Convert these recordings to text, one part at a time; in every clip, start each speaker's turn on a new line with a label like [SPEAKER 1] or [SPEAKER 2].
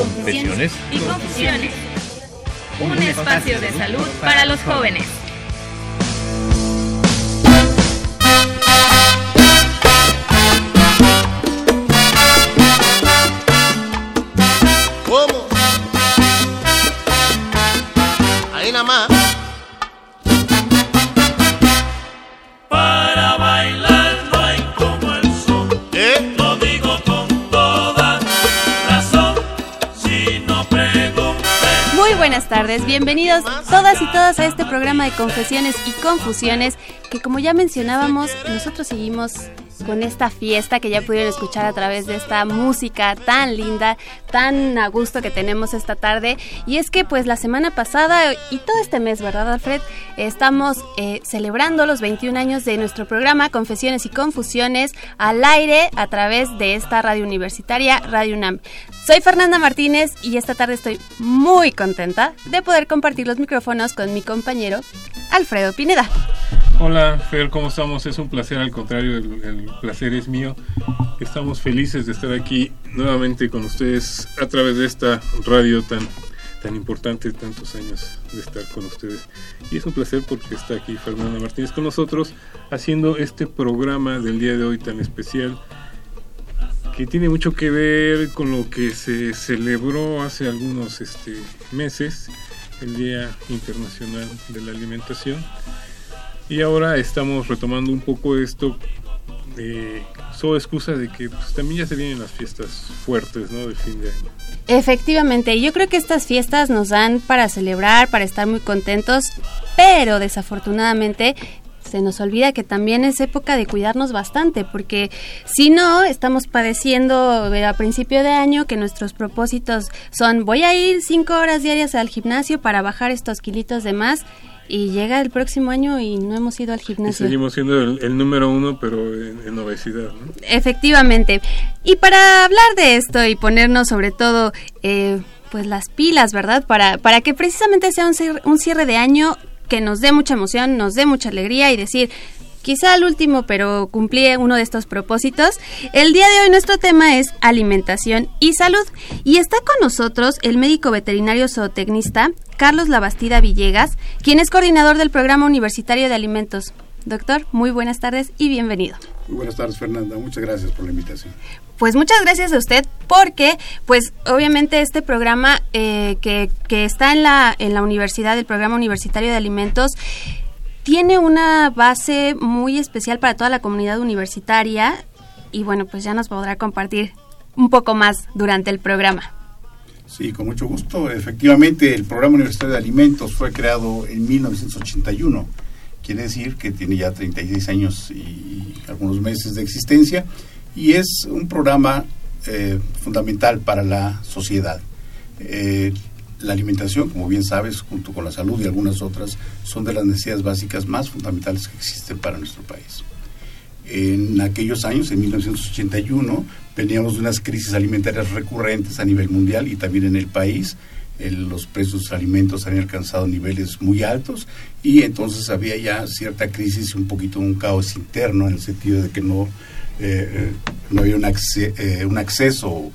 [SPEAKER 1] Confesiones
[SPEAKER 2] y confusiones. Un espacio de salud para los jóvenes.
[SPEAKER 3] ¿Cómo? Ahí nada más.
[SPEAKER 2] Buenas tardes, bienvenidos todas y todas a este programa de confesiones y confusiones que como ya mencionábamos, nosotros seguimos con esta fiesta que ya pudieron escuchar a través de esta música tan linda, tan a gusto que tenemos esta tarde. Y es que pues la semana pasada y todo este mes, ¿verdad Alfred? Estamos eh, celebrando los 21 años de nuestro programa Confesiones y Confusiones al aire a través de esta radio universitaria, Radio UNAM. Soy Fernanda Martínez y esta tarde estoy muy contenta de poder compartir los micrófonos con mi compañero Alfredo Pineda.
[SPEAKER 4] Hola, Fer, ¿cómo estamos? Es un placer, al contrario, el, el, placer es mío. Estamos felices de estar aquí nuevamente con ustedes a través de esta radio tan, tan importante, tantos años de estar con ustedes. Y es un placer porque está aquí Fernanda Martínez con nosotros haciendo este programa del día de hoy tan especial que tiene mucho que ver con lo que se celebró hace algunos este, meses, el Día Internacional de la Alimentación. Y ahora estamos retomando un poco esto, eh, solo excusa de que pues, también ya se vienen las fiestas fuertes, ¿no? Del fin de año.
[SPEAKER 2] Efectivamente, yo creo que estas fiestas nos dan para celebrar, para estar muy contentos, pero desafortunadamente se nos olvida que también es época de cuidarnos bastante, porque si no, estamos padeciendo a principio de año que nuestros propósitos son voy a ir cinco horas diarias al gimnasio para bajar estos kilitos de más y llega el próximo año y no hemos ido al gimnasio.
[SPEAKER 4] Y seguimos siendo el, el número uno, pero en, en obesidad. ¿no?
[SPEAKER 2] Efectivamente. Y para hablar de esto y ponernos sobre todo... Eh, pues las pilas, ¿verdad? Para, para que precisamente sea un cierre, un cierre de año que nos dé mucha emoción, nos dé mucha alegría y decir, quizá el último, pero cumplí uno de estos propósitos. El día de hoy nuestro tema es alimentación y salud. Y está con nosotros el médico veterinario zootecnista Carlos Labastida Villegas, quien es coordinador del Programa Universitario de Alimentos. Doctor, muy buenas tardes y bienvenido.
[SPEAKER 5] Muy buenas tardes, Fernanda. Muchas gracias por la invitación.
[SPEAKER 2] Pues muchas gracias a usted porque, pues obviamente este programa eh, que, que, está en la, en la universidad, el programa universitario de alimentos, tiene una base muy especial para toda la comunidad universitaria y bueno, pues ya nos podrá compartir un poco más durante el programa.
[SPEAKER 5] Sí, con mucho gusto. Efectivamente, el programa universitario de alimentos fue creado en 1981. Quiere decir que tiene ya 36 años y algunos meses de existencia y es un programa eh, fundamental para la sociedad. Eh, la alimentación, como bien sabes, junto con la salud y algunas otras, son de las necesidades básicas más fundamentales que existen para nuestro país. En aquellos años, en 1981, veníamos de unas crisis alimentarias recurrentes a nivel mundial y también en el país. Los precios de alimentos habían alcanzado niveles muy altos y entonces había ya cierta crisis, un poquito un caos interno en el sentido de que no eh, no había un, acce eh, un, acceso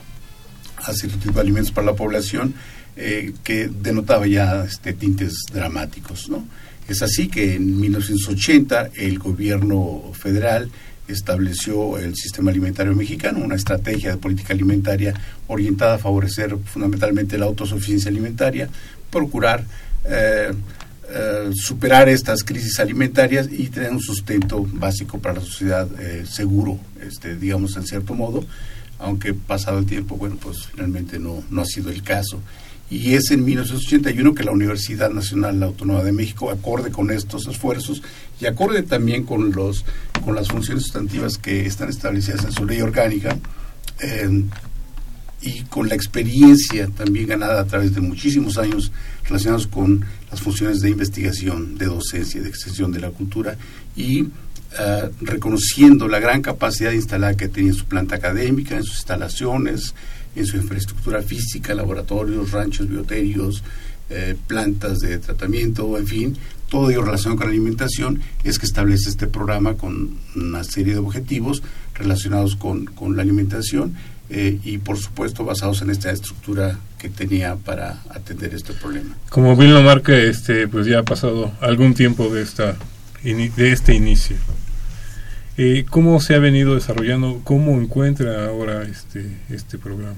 [SPEAKER 5] a cierto tipo de alimentos para la población eh, que denotaba ya este, tintes dramáticos. ¿no? Es así que en 1980 el gobierno federal estableció el sistema alimentario mexicano, una estrategia de política alimentaria orientada a favorecer fundamentalmente la autosuficiencia alimentaria, procurar eh, eh, superar estas crisis alimentarias y tener un sustento básico para la sociedad eh, seguro, este, digamos en cierto modo, aunque pasado el tiempo, bueno, pues finalmente no, no ha sido el caso. Y es en 1981 que la Universidad Nacional Autónoma de México, acorde con estos esfuerzos y acorde también con, los, con las funciones sustantivas que están establecidas en su ley orgánica, y con la experiencia también ganada a través de muchísimos años relacionados con las funciones de investigación, de docencia, de extensión de la cultura y eh, reconociendo la gran capacidad instalada que tenía en su planta académica, en sus instalaciones, en su infraestructura física, laboratorios, ranchos bioterios, eh, plantas de tratamiento, en fin, todo ello relacionado con la alimentación, es que establece este programa con una serie de objetivos relacionados con, con la alimentación eh, y por supuesto basados en esta estructura que tenía para atender este problema.
[SPEAKER 4] Como bien lo marca, este, pues ya ha pasado algún tiempo de, esta, de este inicio. Eh, ¿Cómo se ha venido desarrollando? ¿Cómo encuentra ahora este, este programa?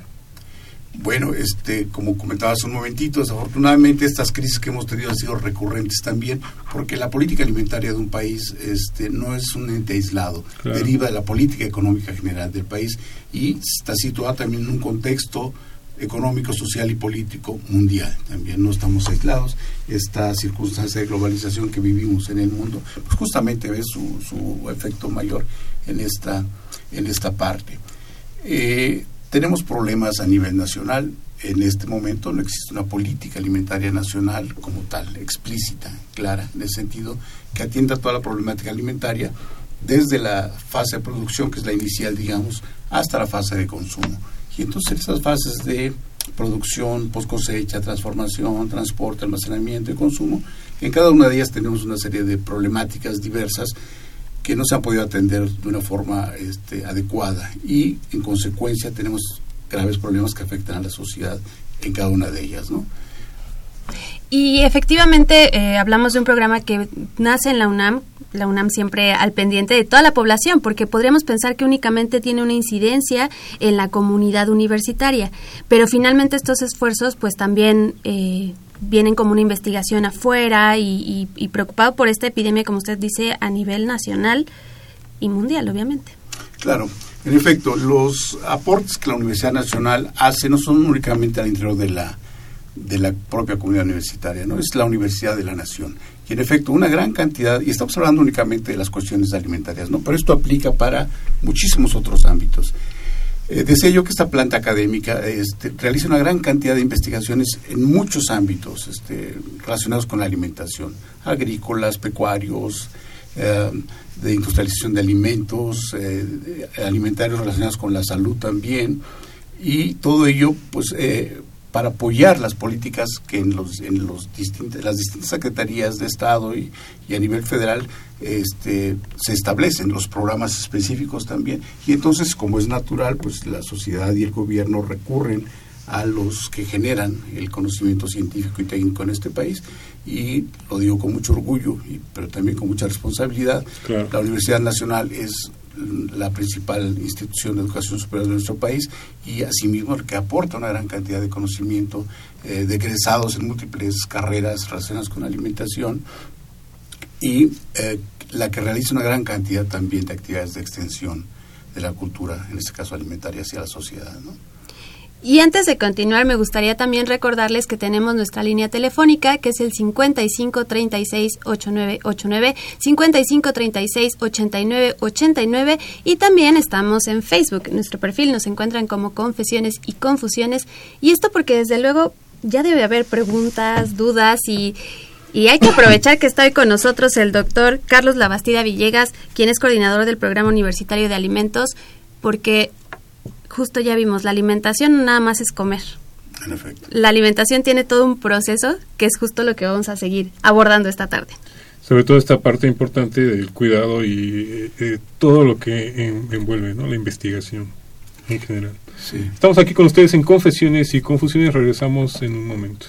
[SPEAKER 5] Bueno, este, como comentaba hace un momentito, desafortunadamente estas crisis que hemos tenido han sido recurrentes también, porque la política alimentaria de un país este, no es un ente aislado, deriva de la política económica general del país y está situada también en un contexto económico, social y político mundial. También no estamos aislados. Esta circunstancia de globalización que vivimos en el mundo, pues justamente ve su, su efecto mayor en esta, en esta parte. Eh, tenemos problemas a nivel nacional. En este momento no existe una política alimentaria nacional como tal, explícita, clara, en el sentido que atienda toda la problemática alimentaria desde la fase de producción, que es la inicial, digamos, hasta la fase de consumo. Y entonces esas fases de producción, post cosecha, transformación, transporte, almacenamiento y consumo, en cada una de ellas tenemos una serie de problemáticas diversas que no se han podido atender de una forma este, adecuada y en consecuencia tenemos graves problemas que afectan a la sociedad en cada una de ellas, ¿no?
[SPEAKER 2] Y efectivamente eh, hablamos de un programa que nace en la UNAM, la UNAM siempre al pendiente de toda la población, porque podríamos pensar que únicamente tiene una incidencia en la comunidad universitaria, pero finalmente estos esfuerzos pues también eh, vienen como una investigación afuera y, y preocupado por esta epidemia, como usted dice, a nivel nacional y mundial, obviamente.
[SPEAKER 5] Claro, en efecto, los aportes que la Universidad Nacional hace no son únicamente al interior de la de la propia comunidad universitaria, ¿no? Es la Universidad de la Nación. Y en efecto, una gran cantidad, y estamos hablando únicamente de las cuestiones alimentarias, ¿no? Pero esto aplica para muchísimos otros ámbitos. Eh, deseo yo que esta planta académica este, realice una gran cantidad de investigaciones en muchos ámbitos este, relacionados con la alimentación, agrícolas, pecuarios, eh, de industrialización de alimentos, eh, alimentarios relacionados con la salud también, y todo ello, pues, eh, para apoyar las políticas que en, los, en los las distintas secretarías de Estado y, a nivel federal este, se establecen los programas específicos también. Y entonces, como es natural, pues la sociedad y el gobierno recurren a los que generan el conocimiento científico y técnico en este país y lo digo con mucho orgullo, y, pero también con mucha responsabilidad. La Universidad Nacional es la principal institución de educación superior de nuestro país y asimismo que aporta una gran cantidad de conocimiento eh, de egresados en múltiples carreras relacionadas con alimentación y eh, la que realiza una gran cantidad también de actividades de extensión de la cultura, en este caso alimentaria, hacia la sociedad.
[SPEAKER 2] Y antes de continuar, me gustaría también recordarles que tenemos nuestra línea telefónica, que es el 55 36 8989, 55 36 89 89, y también estamos en Facebook. Nuestro perfil nos encuentran como Confesiones y Confusiones. Y esto porque desde luego ya debe haber preguntas, dudas y, y hay que aprovechar que está hoy con nosotros el doctor Carlos Labastida Villegas, quien es coordinador del Programa Universitario de Alimentos, porque justo ya vimos, la alimentación nada más es comer.
[SPEAKER 5] En efecto.
[SPEAKER 2] La alimentación tiene todo un proceso que es justo lo que vamos a seguir abordando esta tarde.
[SPEAKER 4] Sobre todo esta parte importante del cuidado y eh, todo lo que envuelve ¿no? la investigación en general.
[SPEAKER 5] Sí.
[SPEAKER 4] Estamos aquí con ustedes en Confesiones y Confusiones. Regresamos en un momento.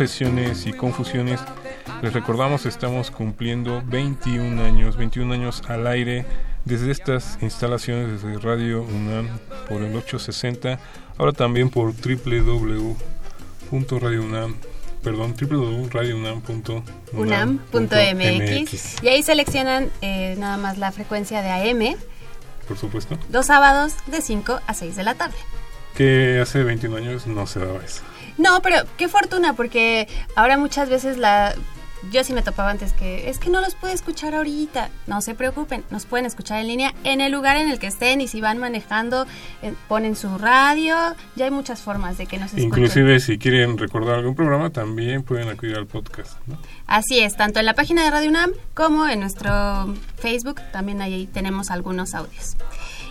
[SPEAKER 4] Confesiones y Confusiones. Les recordamos, estamos cumpliendo 21 años, 21 años al aire desde estas instalaciones, desde Radio UNAM por el 860, ahora también por www.radiounam, perdón, www.radiounam.unam.mx.
[SPEAKER 2] unam.mx y ahí seleccionan eh, nada más la frecuencia de AM
[SPEAKER 4] Por supuesto,
[SPEAKER 2] los sábados de 5 a 6 de la tarde.
[SPEAKER 4] que hace 21 años no se daba eso.
[SPEAKER 2] No, pero qué fortuna, porque ahora muchas veces la... Yo sí me topaba antes que es que no los puedo escuchar ahorita. No se preocupen, nos pueden escuchar en línea en el lugar en el que estén y si van manejando, eh, ponen su radio. Ya hay muchas formas de que nos escuchen.
[SPEAKER 4] Inclusive si quieren recordar algún programa, también pueden acudir al podcast. ¿no?
[SPEAKER 2] Así es, tanto en la página de Radio UNAM como en nuestro Facebook, también ahí tenemos algunos audios.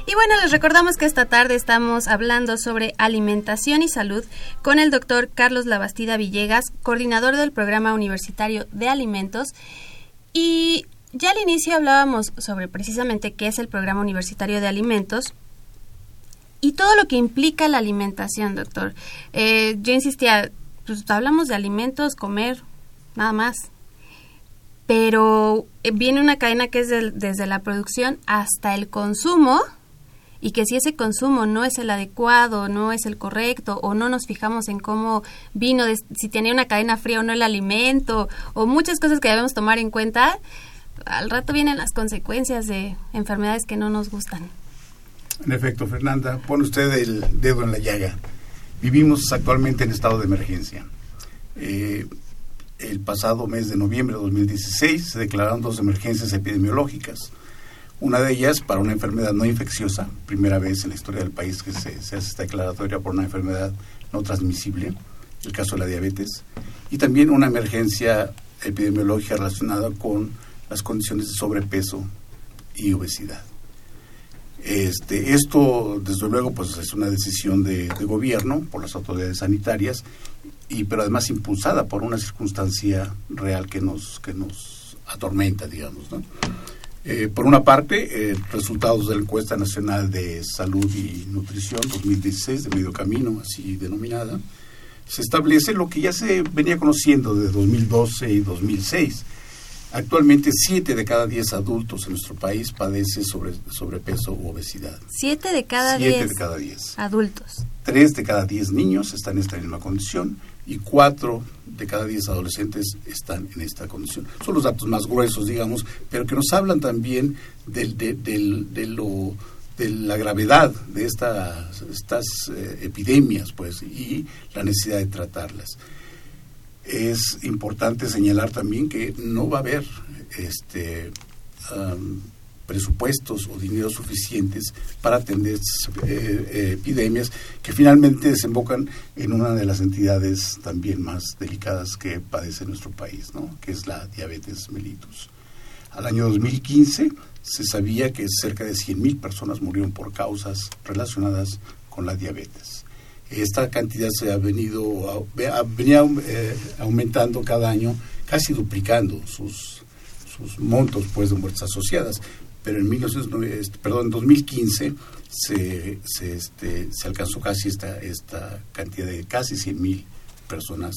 [SPEAKER 2] Y bueno, les recordamos que esta tarde estamos hablando sobre alimentación y salud con el doctor Carlos Labastida Villegas, coordinador del programa universitario de alimentos. Y ya al inicio hablábamos sobre precisamente qué es el programa universitario de alimentos y todo lo que implica la alimentación, doctor. Eh, yo insistía, pues hablamos de alimentos, comer, nada más. Pero eh, viene una cadena que es desde la producción hasta el consumo y que si ese consumo no es el adecuado, no es el correcto o no nos fijamos en cómo vino, de- si tenía una cadena fría o no el alimento o muchas cosas que debemos tomar en cuenta, al rato vienen las consecuencias de enfermedades que no nos gustan.
[SPEAKER 5] En efecto, Fernanda, pone usted el dedo en la llaga. Vivimos actualmente en estado de emergencia. Eh, el pasado mes de noviembre de 2016 se declararon dos emergencias epidemiológicas. Una de ellas para una enfermedad no infecciosa, primera vez en la historia del país que se, se hace esta declaratoria por una enfermedad no transmisible, el caso de la diabetes, y también una emergencia epidemiológica relacionada con las condiciones de sobrepeso y obesidad. Este, esto, desde luego, pues es una decisión de, de gobierno por las autoridades sanitarias, y pero además impulsada por una circunstancia real que nos que nos atormenta, digamos. ¿no? Eh, por una parte, eh, resultados de la encuesta nacional de salud y nutrición 2016 de medio camino, así denominada, se establece lo que ya se venía conociendo de 2012 y 2006. Actualmente, 7 de cada 10 adultos en nuestro país padece sobre, sobrepeso u obesidad.
[SPEAKER 2] Siete de cada
[SPEAKER 5] 7
[SPEAKER 2] diez
[SPEAKER 5] de cada 10.
[SPEAKER 2] adultos.
[SPEAKER 5] 3 de cada 10 niños están en esta misma condición y 4 de cada 10 adolescentes están en esta condición. Son los datos más gruesos, digamos, pero que nos hablan también de, la gravedad de estas, eh, epidemias pues, y la necesidad de tratarlas. Es importante señalar también que no va a haber este, presupuestos o dinero suficientes para atender eh, eh, epidemias que finalmente desembocan en una de las entidades también más delicadas que padece nuestro país, ¿no? que es la diabetes mellitus. Al año 2015 se sabía que cerca de 100.000 personas murieron por causas relacionadas con la diabetes. Esta cantidad se ha venido eh, aumentando cada año, casi duplicando sus, sus montos pues de muertes asociadas. Pero en 1909 este, perdón, en 2015 se, se, este, se alcanzó casi esta, esta cantidad de casi 100.000 personas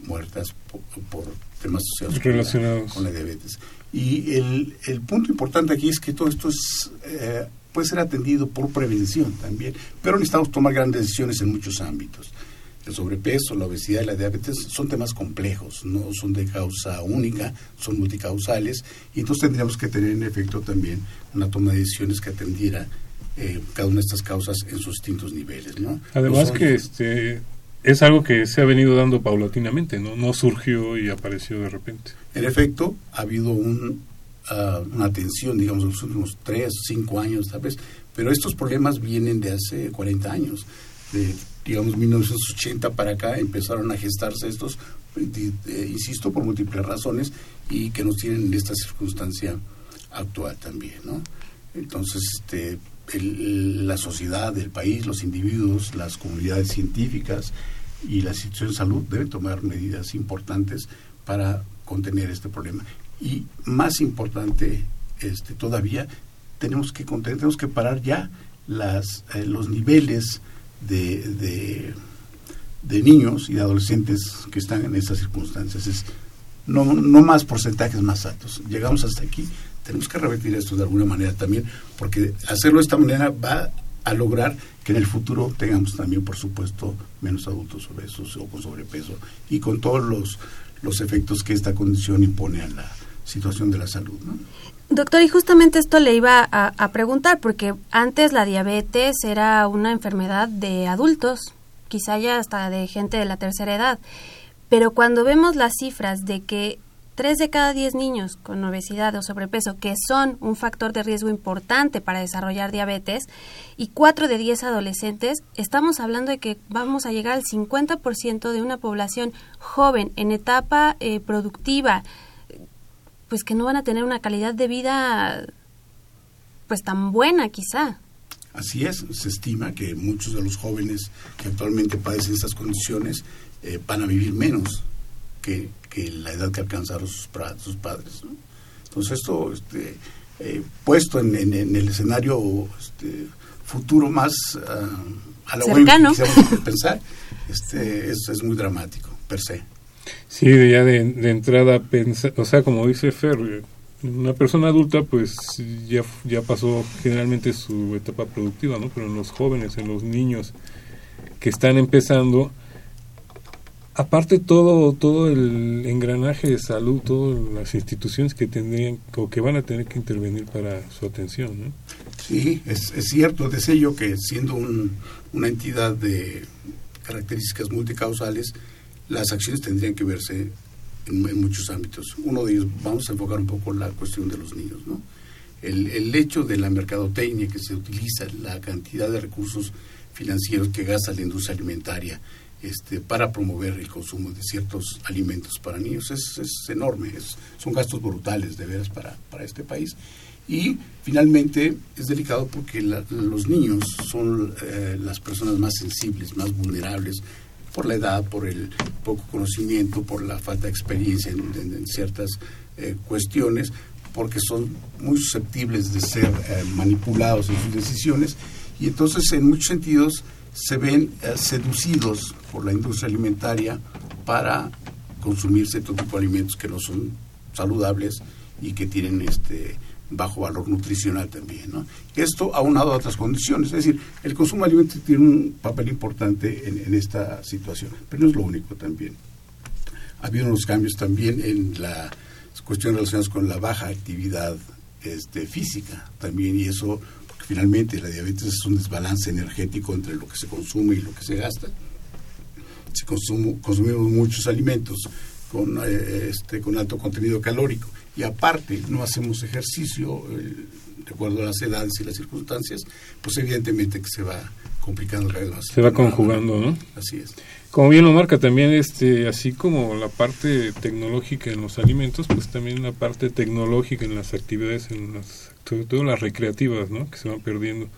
[SPEAKER 5] muertas por, por temas asociados con la-
[SPEAKER 4] Relacionados.
[SPEAKER 5] con la diabetes. Y el, el punto importante aquí es que todo esto es, eh, puede ser atendido por prevención también, pero necesitamos tomar grandes decisiones en muchos ámbitos. El sobrepeso, la obesidad y la diabetes son temas complejos, no son de causa única, son multicausales, y entonces tendríamos que tener en efecto también una toma de decisiones que atendiera eh, cada una de estas causas en sus distintos niveles. ¿no?
[SPEAKER 4] Además
[SPEAKER 5] No son-
[SPEAKER 4] que este es algo que se ha venido dando paulatinamente, ¿no? No surgió y apareció de repente.
[SPEAKER 5] En efecto, ha habido un, ah, una atención, digamos, en los últimos tres, cinco años tal vez, pero estos problemas vienen de hace 40 años. De digamos 1980 para acá empezaron a gestarse estos, eh, insisto, por múltiples razones y que nos tienen en esta circunstancia actual también, ¿no? Entonces, este, la sociedad, el país, los individuos, las comunidades científicas y las instituciones de salud deben tomar medidas importantes para contener este problema. Y más importante este, todavía, tenemos que, tenemos que parar ya las, eh, los niveles de, de, niños y de adolescentes que están en estas circunstancias. Es, no, no más porcentajes más altos. Llegamos hasta aquí, tenemos que revertir esto de alguna manera también, porque hacerlo de esta manera va a lograr que en el futuro tengamos también, por supuesto, menos adultos obesos o con sobrepeso y con todos los, los efectos que esta condición impone a la situación de la salud. ¿no?
[SPEAKER 2] Doctor, y justamente esto le iba a, preguntar, porque antes la diabetes era una enfermedad de adultos, quizá ya hasta de gente de la tercera edad, pero cuando vemos las cifras de que 3 de cada 10 niños con obesidad o sobrepeso, que son un factor de riesgo importante para desarrollar diabetes, y 4 de 10 adolescentes, estamos hablando de que vamos a llegar al 50% de una población joven en etapa eh, productiva, pues que no van a tener una calidad de vida pues tan buena quizá.
[SPEAKER 5] Así es, se estima que muchos de los jóvenes que actualmente padecen estas condiciones eh, van a vivir menos que, la edad que alcanzaron sus, sus padres. Entonces esto, este, eh, puesto en, el escenario este, futuro más uh, a lo que pensar, este, es, es muy dramático, per se.
[SPEAKER 4] Sí, ya de, entrada, o sea, como dice Fer, una persona adulta pues ya, ya pasó generalmente su etapa productiva, ¿no? Pero en los jóvenes, en los niños que están empezando, aparte todo todo el engranaje de salud, todas las instituciones que tendrían o que van a tener que intervenir para su atención, ¿no?
[SPEAKER 5] Sí, es, es cierto, deseo yo que siendo una entidad de características multicausales, las acciones tendrían que verse en, muchos ámbitos. Uno de ellos, vamos a enfocar un poco la cuestión de los niños, ¿no? El, el hecho de la mercadotecnia que se utiliza, la cantidad de recursos financieros que gasta la industria alimentaria este, para promover el consumo de ciertos alimentos para niños es, es enorme, es, son gastos brutales de veras para, para este país. Y finalmente es delicado porque los niños son eh, las personas más sensibles, más vulnerables por la edad, por el poco conocimiento, por la falta de experiencia en, ciertas eh, cuestiones, porque son muy susceptibles de ser eh, manipulados en sus decisiones. Y entonces en muchos sentidos se ven eh, seducidos por la industria alimentaria para consumir cierto tipo de alimentos que no son saludables y que tienen este bajo valor nutricional también. ¿no? Esto aunado a otras condiciones, es decir, el consumo de alimentos tiene un papel importante en, esta situación, pero no es lo único también. Ha habido unos cambios también en las cuestiones relacionadas con la baja actividad este, física también, y eso, porque finalmente la diabetes es un desbalance energético entre lo que se consume y lo que se gasta. Si consumimos muchos alimentos con, eh, este, con alto contenido calórico y aparte no hacemos ejercicio eh, de acuerdo a las edades y las circunstancias, pues evidentemente que se va complicando vez más.
[SPEAKER 4] Se va conjugando, ¿no?
[SPEAKER 5] Así es.
[SPEAKER 4] Como bien lo marca también, este, así como la parte tecnológica en los alimentos, pues también la parte tecnológica en las actividades, en las, sobre todo las recreativas, ¿no? Que se van perdiendo.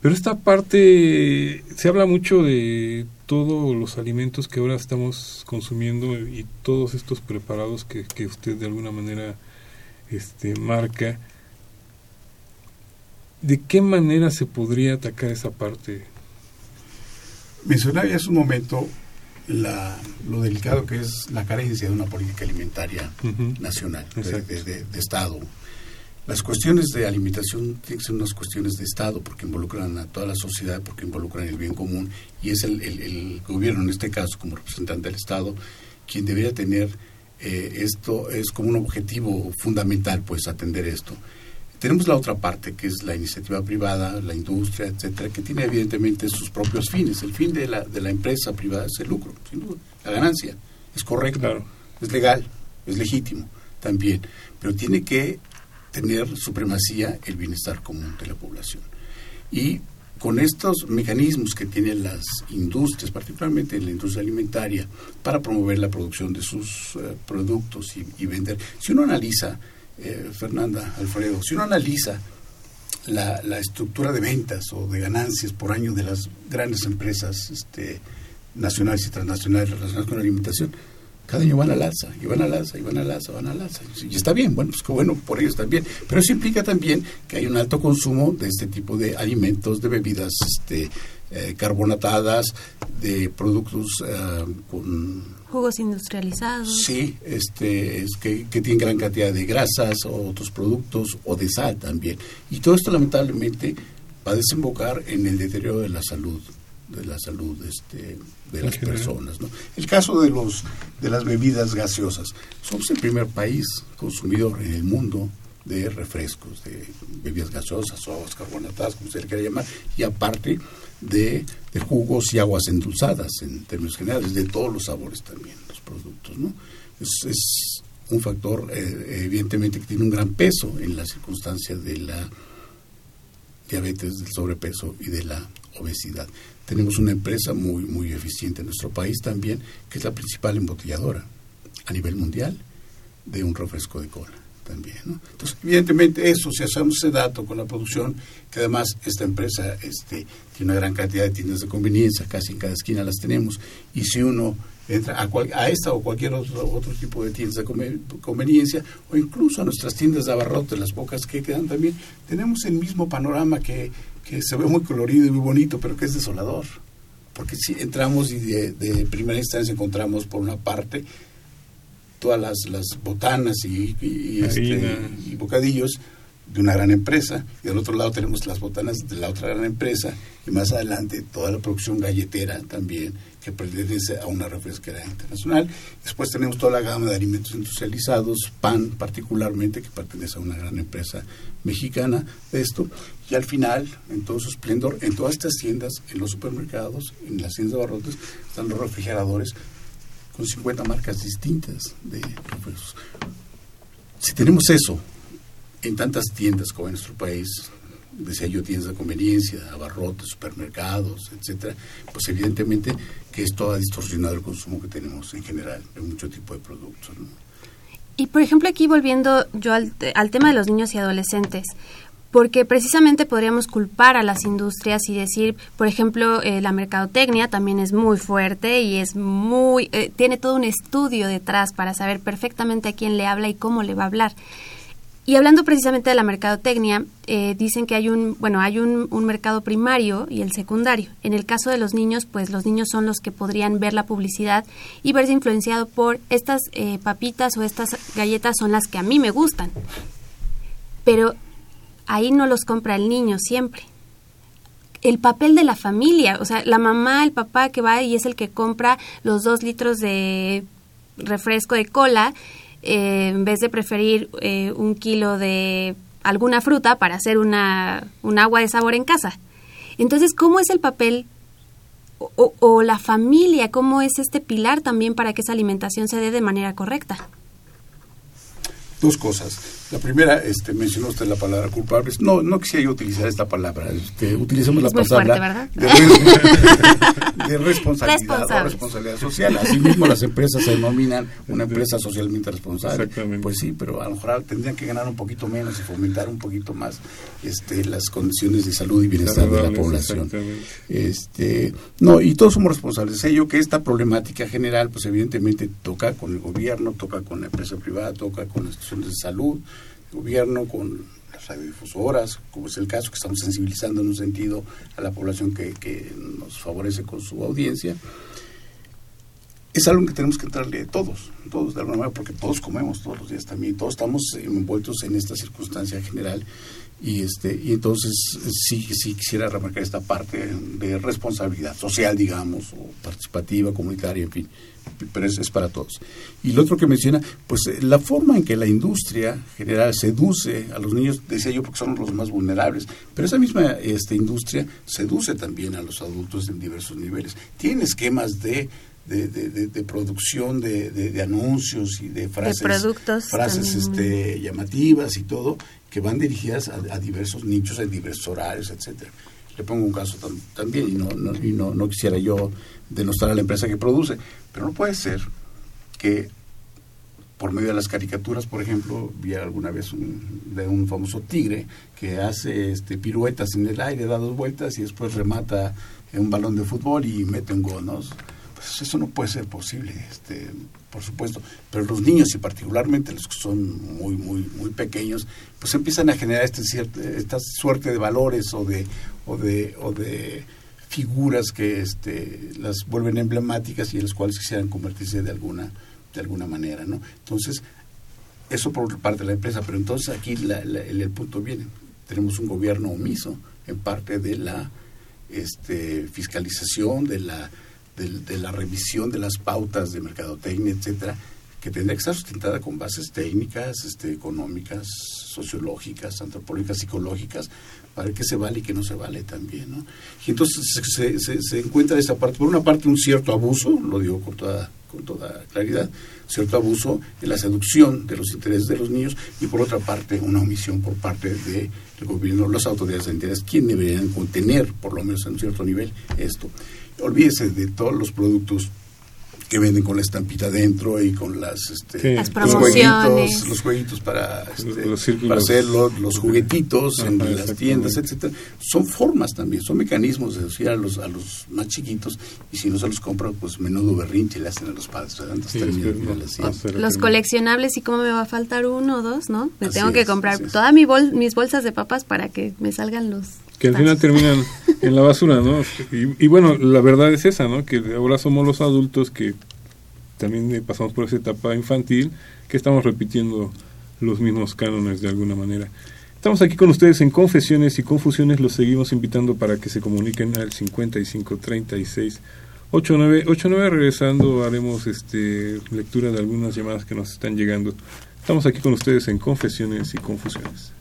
[SPEAKER 4] Pero esta parte, se habla mucho de todos los alimentos que ahora estamos consumiendo y todos estos preparados que, que usted de alguna manera este, marca. ¿De qué manera se podría atacar esa parte?
[SPEAKER 5] Mencionaba ya hace un momento la, lo delicado que es la carencia de una política alimentaria nacional, de, de, Estado, las cuestiones de alimentación tienen que ser unas cuestiones de Estado porque involucran a toda la sociedad, porque involucran el bien común y es el, gobierno, en este caso, como representante del Estado, quien debería tener eh, esto, es como un objetivo fundamental, pues, atender esto. Tenemos la otra parte, que es la iniciativa privada, la industria, etcétera, que tiene evidentemente sus propios fines. El fin de la, de la empresa privada es el lucro, sin duda, la ganancia. Es correcto, es legal, es legítimo también, pero tiene que tener supremacía el bienestar común de la población. Y con estos mecanismos que tienen las industrias, particularmente la industria alimentaria, para promover la producción de sus eh, productos y, vender. Si uno analiza, eh, Fernanda, Alfredo, si uno analiza la, la, estructura de ventas o de ganancias por año de las grandes empresas este, nacionales y transnacionales relacionadas con la alimentación, cada año van al alza, y van al alza, y van al alza, van al alza. Y está bien, bueno, pues que bueno, por ellos también. Pero eso implica también que hay un alto consumo de este tipo de alimentos, de bebidas este, eh, carbonatadas, de productos eh, con...
[SPEAKER 2] Jugos industrializados.
[SPEAKER 5] Sí, este, es que, que tienen gran cantidad de grasas o otros productos, o de sal también. Y todo esto lamentablemente va a desembocar en el deterioro de la salud de la salud este, de las personas. ¿no? El caso de, los, de las bebidas gaseosas. Somos el primer país consumidor en el mundo de refrescos, de bebidas gaseosas o aguas carbonatadas, como se le quiera llamar, y aparte de, de, jugos y aguas endulzadas en términos generales, de todos los sabores también, los productos. ¿no? Es, es un factor, eh, evidentemente, que tiene un gran peso en la circunstancia de la diabetes, del sobrepeso y de la obesidad. Tenemos una empresa muy, muy eficiente en nuestro país también, que es la principal embotelladora a nivel mundial de un refresco de cola también. Entonces, evidentemente, eso, si hacemos ese dato con la producción, que además esta empresa este, tiene una gran cantidad de tiendas de conveniencia, casi en cada esquina las tenemos, y si uno entra a, a esta o cualquier otro, otro tipo de tiendas de conveniencia, o incluso a nuestras tiendas de abarrotes, las pocas que quedan también, tenemos el mismo panorama que que se ve muy colorido y muy bonito, pero que es desolador. Porque si entramos y de, primera instancia encontramos por una parte todas las, las botanas y, este, y bocadillos de una gran empresa y del otro lado tenemos las botanas de la otra gran empresa y más adelante toda la producción galletera también que pertenece a una refresquera internacional. Después tenemos toda la gama de alimentos industrializados, pan particularmente, que pertenece a una gran empresa mexicana de esto. Y al final, en todo su esplendor, en todas estas tiendas, en los supermercados, en las tiendas de barrotes, están los refrigeradores con 50 marcas distintas de refrescos. Si tenemos eso en tantas tiendas como en nuestro país, decía yo, tiendas de conveniencia, abarrotes, supermercados, etcétera, pues evidentemente que esto ha distorsionado el consumo que tenemos en general en mucho tipo de productos.
[SPEAKER 2] Y por ejemplo aquí volviendo yo al, tema de los niños y adolescentes, porque precisamente podríamos culpar a las industrias y decir, por ejemplo, eh, la mercadotecnia también es muy fuerte y es muy eh, tiene todo un estudio detrás para saber perfectamente a quién le habla y cómo le va a hablar. Y hablando precisamente de la mercadotecnia, eh, dicen que hay un, bueno, hay un, mercado primario y el secundario. En el caso de los niños, pues los niños son los que podrían ver la publicidad y verse influenciado por estas eh, papitas o estas galletas son las que a mí me gustan. Pero ahí no los compra el niño siempre. El papel de la familia, o sea, la mamá, el papá que va y es el que compra los dos litros de refresco de cola eh, en vez de preferir eh, un kilo de alguna fruta para hacer una, un agua de sabor en casa. Entonces, ¿cómo es el papel o, o, la familia? ¿Cómo es este pilar también para que esa alimentación se dé de manera correcta?
[SPEAKER 5] Dos cosas. La primera, este, mencionó usted la palabra culpables. No, no quisiera yo utilizar esta palabra. Este, utilicemos la palabra de, de, responsabilidad responsabilidad social. Asimismo, las empresas se denominan una empresa socialmente responsable. Pues sí, pero a lo mejor tendrían que ganar un poquito menos y fomentar un poquito más este, las condiciones de salud y bienestar de la población. Este, no, y todos somos responsables. Sé yo que esta problemática general, pues evidentemente toca con el gobierno, toca con la empresa privada, toca con las instituciones de salud, gobierno, con las radiodifusoras, como es el caso que estamos sensibilizando en un sentido a la población que, que nos favorece con su audiencia, es algo que tenemos que entrarle todos, todos de alguna manera, porque todos comemos todos los días también, todos estamos envueltos en esta circunstancia general y este y entonces sí sí quisiera remarcar esta parte de responsabilidad social digamos o participativa comunitaria en fin pero es, es, para todos. Y lo otro que menciona, pues eh, la forma en que la industria general seduce a los niños, decía yo, porque son los más vulnerables, pero esa misma esta industria seduce también a los adultos en diversos niveles. Tiene esquemas de de, de, producción de, anuncios y de frases, frases este, llamativas y todo, que van dirigidas a, a diversos nichos, a diversos horarios, etcétera. Le pongo un caso tam- también y, no, no, y no, no quisiera yo denostar a la empresa que produce, pero no puede ser que por medio de las caricaturas, por ejemplo, vi alguna vez un, de un famoso tigre que hace este, piruetas en el aire, da dos vueltas y después remata en un balón de fútbol y mete un gol, ¿no? Pues eso no puede ser posible, este, por supuesto. Pero los niños y particularmente los que son muy, muy, muy pequeños, pues empiezan a generar este cierto, esta suerte de valores o de, o de, o de figuras que este, las vuelven emblemáticas y en las cuales quisieran convertirse de alguna de alguna manera, ¿no? Entonces, eso por parte de la empresa, pero entonces aquí la- la- el, el punto viene. Tenemos un gobierno omiso en parte de la este, fiscalización, de la, del- de, la revisión de las pautas de mercadotecnia, etcétera, que tendría que estar sustentada con bases técnicas, este, económicas, sociológicas, antropológicas, psicológicas, para qué se vale y qué no se vale también, ¿no? Y entonces se, se- se- encuentra esa parte, por una parte un cierto abuso, lo digo con toda, con toda claridad, cierto abuso en la seducción de los intereses de los niños y por otra parte una omisión por parte del gobierno, las autoridades sanitarias, quien deberían contener, por lo menos en un cierto nivel, esto. Olvídese de todos los productos que venden con la estampita dentro y con las este,
[SPEAKER 4] Sí.
[SPEAKER 2] Las
[SPEAKER 5] los
[SPEAKER 2] promociones.
[SPEAKER 5] jueguitos, los jueguitos para, este,
[SPEAKER 4] los
[SPEAKER 5] para hacerlo, los juguetitos en las tiendas, etcétera. Son formas también, son mecanismos de seducir a los a los más chiquitos y si no se los compran, pues menudo berrinche le hacen a los padres.
[SPEAKER 4] Sí,
[SPEAKER 5] terminan
[SPEAKER 4] es que no, no
[SPEAKER 2] Los coleccionables y cómo me va a faltar uno o dos, ¿no? Me
[SPEAKER 5] Así
[SPEAKER 2] tengo que comprar
[SPEAKER 5] es.
[SPEAKER 2] todas mi bol- mis bolsas de papas para que me salgan los...
[SPEAKER 4] que al final terminan en la basura, ¿no? Y, y bueno, la verdad es esa, ¿no? Que ahora somos los adultos que también eh, pasamos por esa etapa infantil, que estamos repitiendo los mismos cánones de alguna manera. Estamos aquí con ustedes en Confesiones y Confusiones, los seguimos invitando para que se comuniquen al 5536 8989, regresando haremos este lectura de algunas llamadas que nos están llegando. Estamos aquí con ustedes en Confesiones y Confusiones.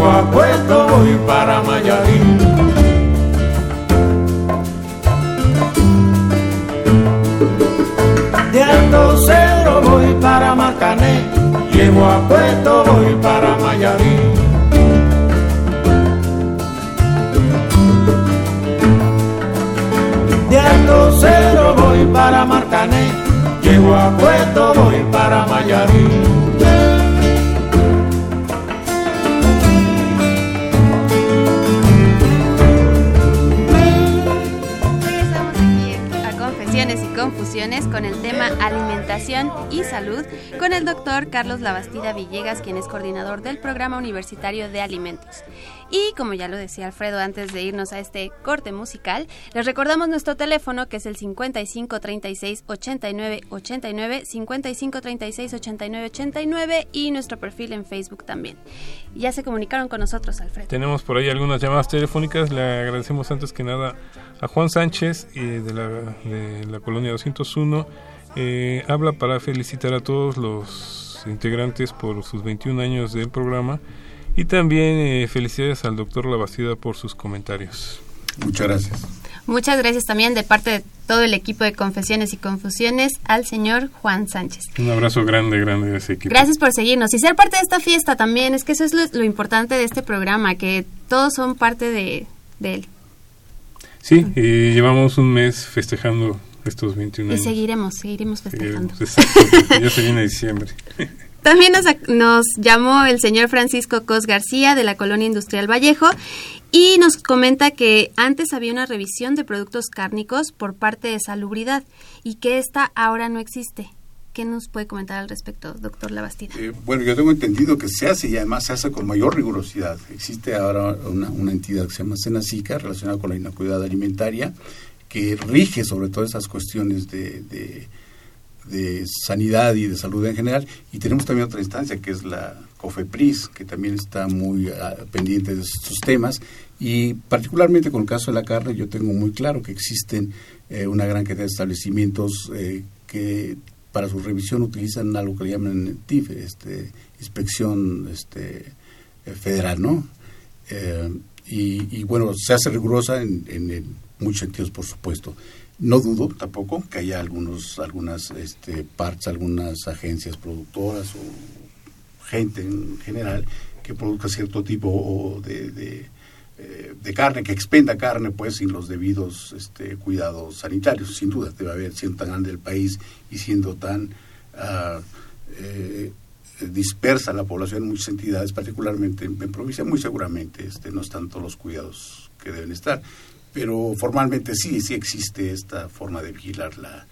[SPEAKER 6] Llego a Puerto voy para Mayarín. De Alto Cedro voy para Marcané, llego a Puerto voy para Mayarín. De Alto Cedro voy para Marcané, llego a Puerto voy para Mayarín.
[SPEAKER 2] Con el tema alimentación y salud con el doctor Carlos Labastida Villegas, quien es coordinador del Programa Universitario de Alimentos. Y como ya lo decía Alfredo antes de irnos a este corte musical, les recordamos nuestro teléfono que es el 55 36 89 89, 55 36 89 89 y nuestro perfil en Facebook también. Ya se comunicaron con nosotros, Alfredo.
[SPEAKER 4] Tenemos por ahí algunas llamadas telefónicas. Le agradecemos antes que nada a Juan Sánchez eh, de, la, de la colonia 201. Eh, habla para felicitar a todos los integrantes por sus 21 años del programa y también eh, felicidades al doctor Labastida por sus comentarios.
[SPEAKER 5] Muchas gracias.
[SPEAKER 2] Muchas gracias también de parte de todo el equipo de Confesiones y Confusiones al señor Juan Sánchez.
[SPEAKER 4] Un abrazo grande, grande de ese equipo.
[SPEAKER 2] Gracias por seguirnos y ser parte de esta fiesta también. Es que eso es lo, lo importante de este programa, que todos son parte de, de él.
[SPEAKER 4] Sí, eh, llevamos un mes festejando estos 21
[SPEAKER 2] Y
[SPEAKER 4] años.
[SPEAKER 2] seguiremos, seguiremos festejando.
[SPEAKER 4] Seguiremos, exacto, porque ya se viene diciembre.
[SPEAKER 2] También nos, nos llamó el señor Francisco Cos García de la Colonia Industrial Vallejo y nos comenta que antes había una revisión de productos cárnicos por parte de Salubridad y que esta ahora no existe. ¿Qué nos puede comentar al respecto, doctor Labastida?
[SPEAKER 5] Eh, bueno, yo tengo entendido que se hace y además se hace con mayor rigurosidad. Existe ahora una, entidad que se llama Senacica relacionada con la inocuidad alimentaria que rige sobre todas esas cuestiones de, de, de sanidad y de salud en general. Y tenemos también otra instancia que es la COFEPRIS, que también está muy ah, pendiente de estos temas. Y particularmente con el caso de la carne, yo tengo muy claro que existen eh, una gran cantidad de establecimientos eh, que para su revisión utilizan algo que le llaman TIF, este, inspección este, eh, federal, ¿no? Eh, y, bueno, se hace rigurosa en, en, muchos sentidos, por supuesto. No dudo tampoco que haya algunos, algunas este, algunas agencias productoras o gente en general que produzca cierto tipo de, eh, de, carne, que expenda carne pues sin los debidos este, cuidados sanitarios. Sin duda, debe haber, siendo tan grande el país y siendo tan uh, eh, dispersa la población en muchas entidades, particularmente en, provincia, muy seguramente este, no están todos los cuidados que deben estar. Pero formalmente sí, sí existe esta forma de vigilar la,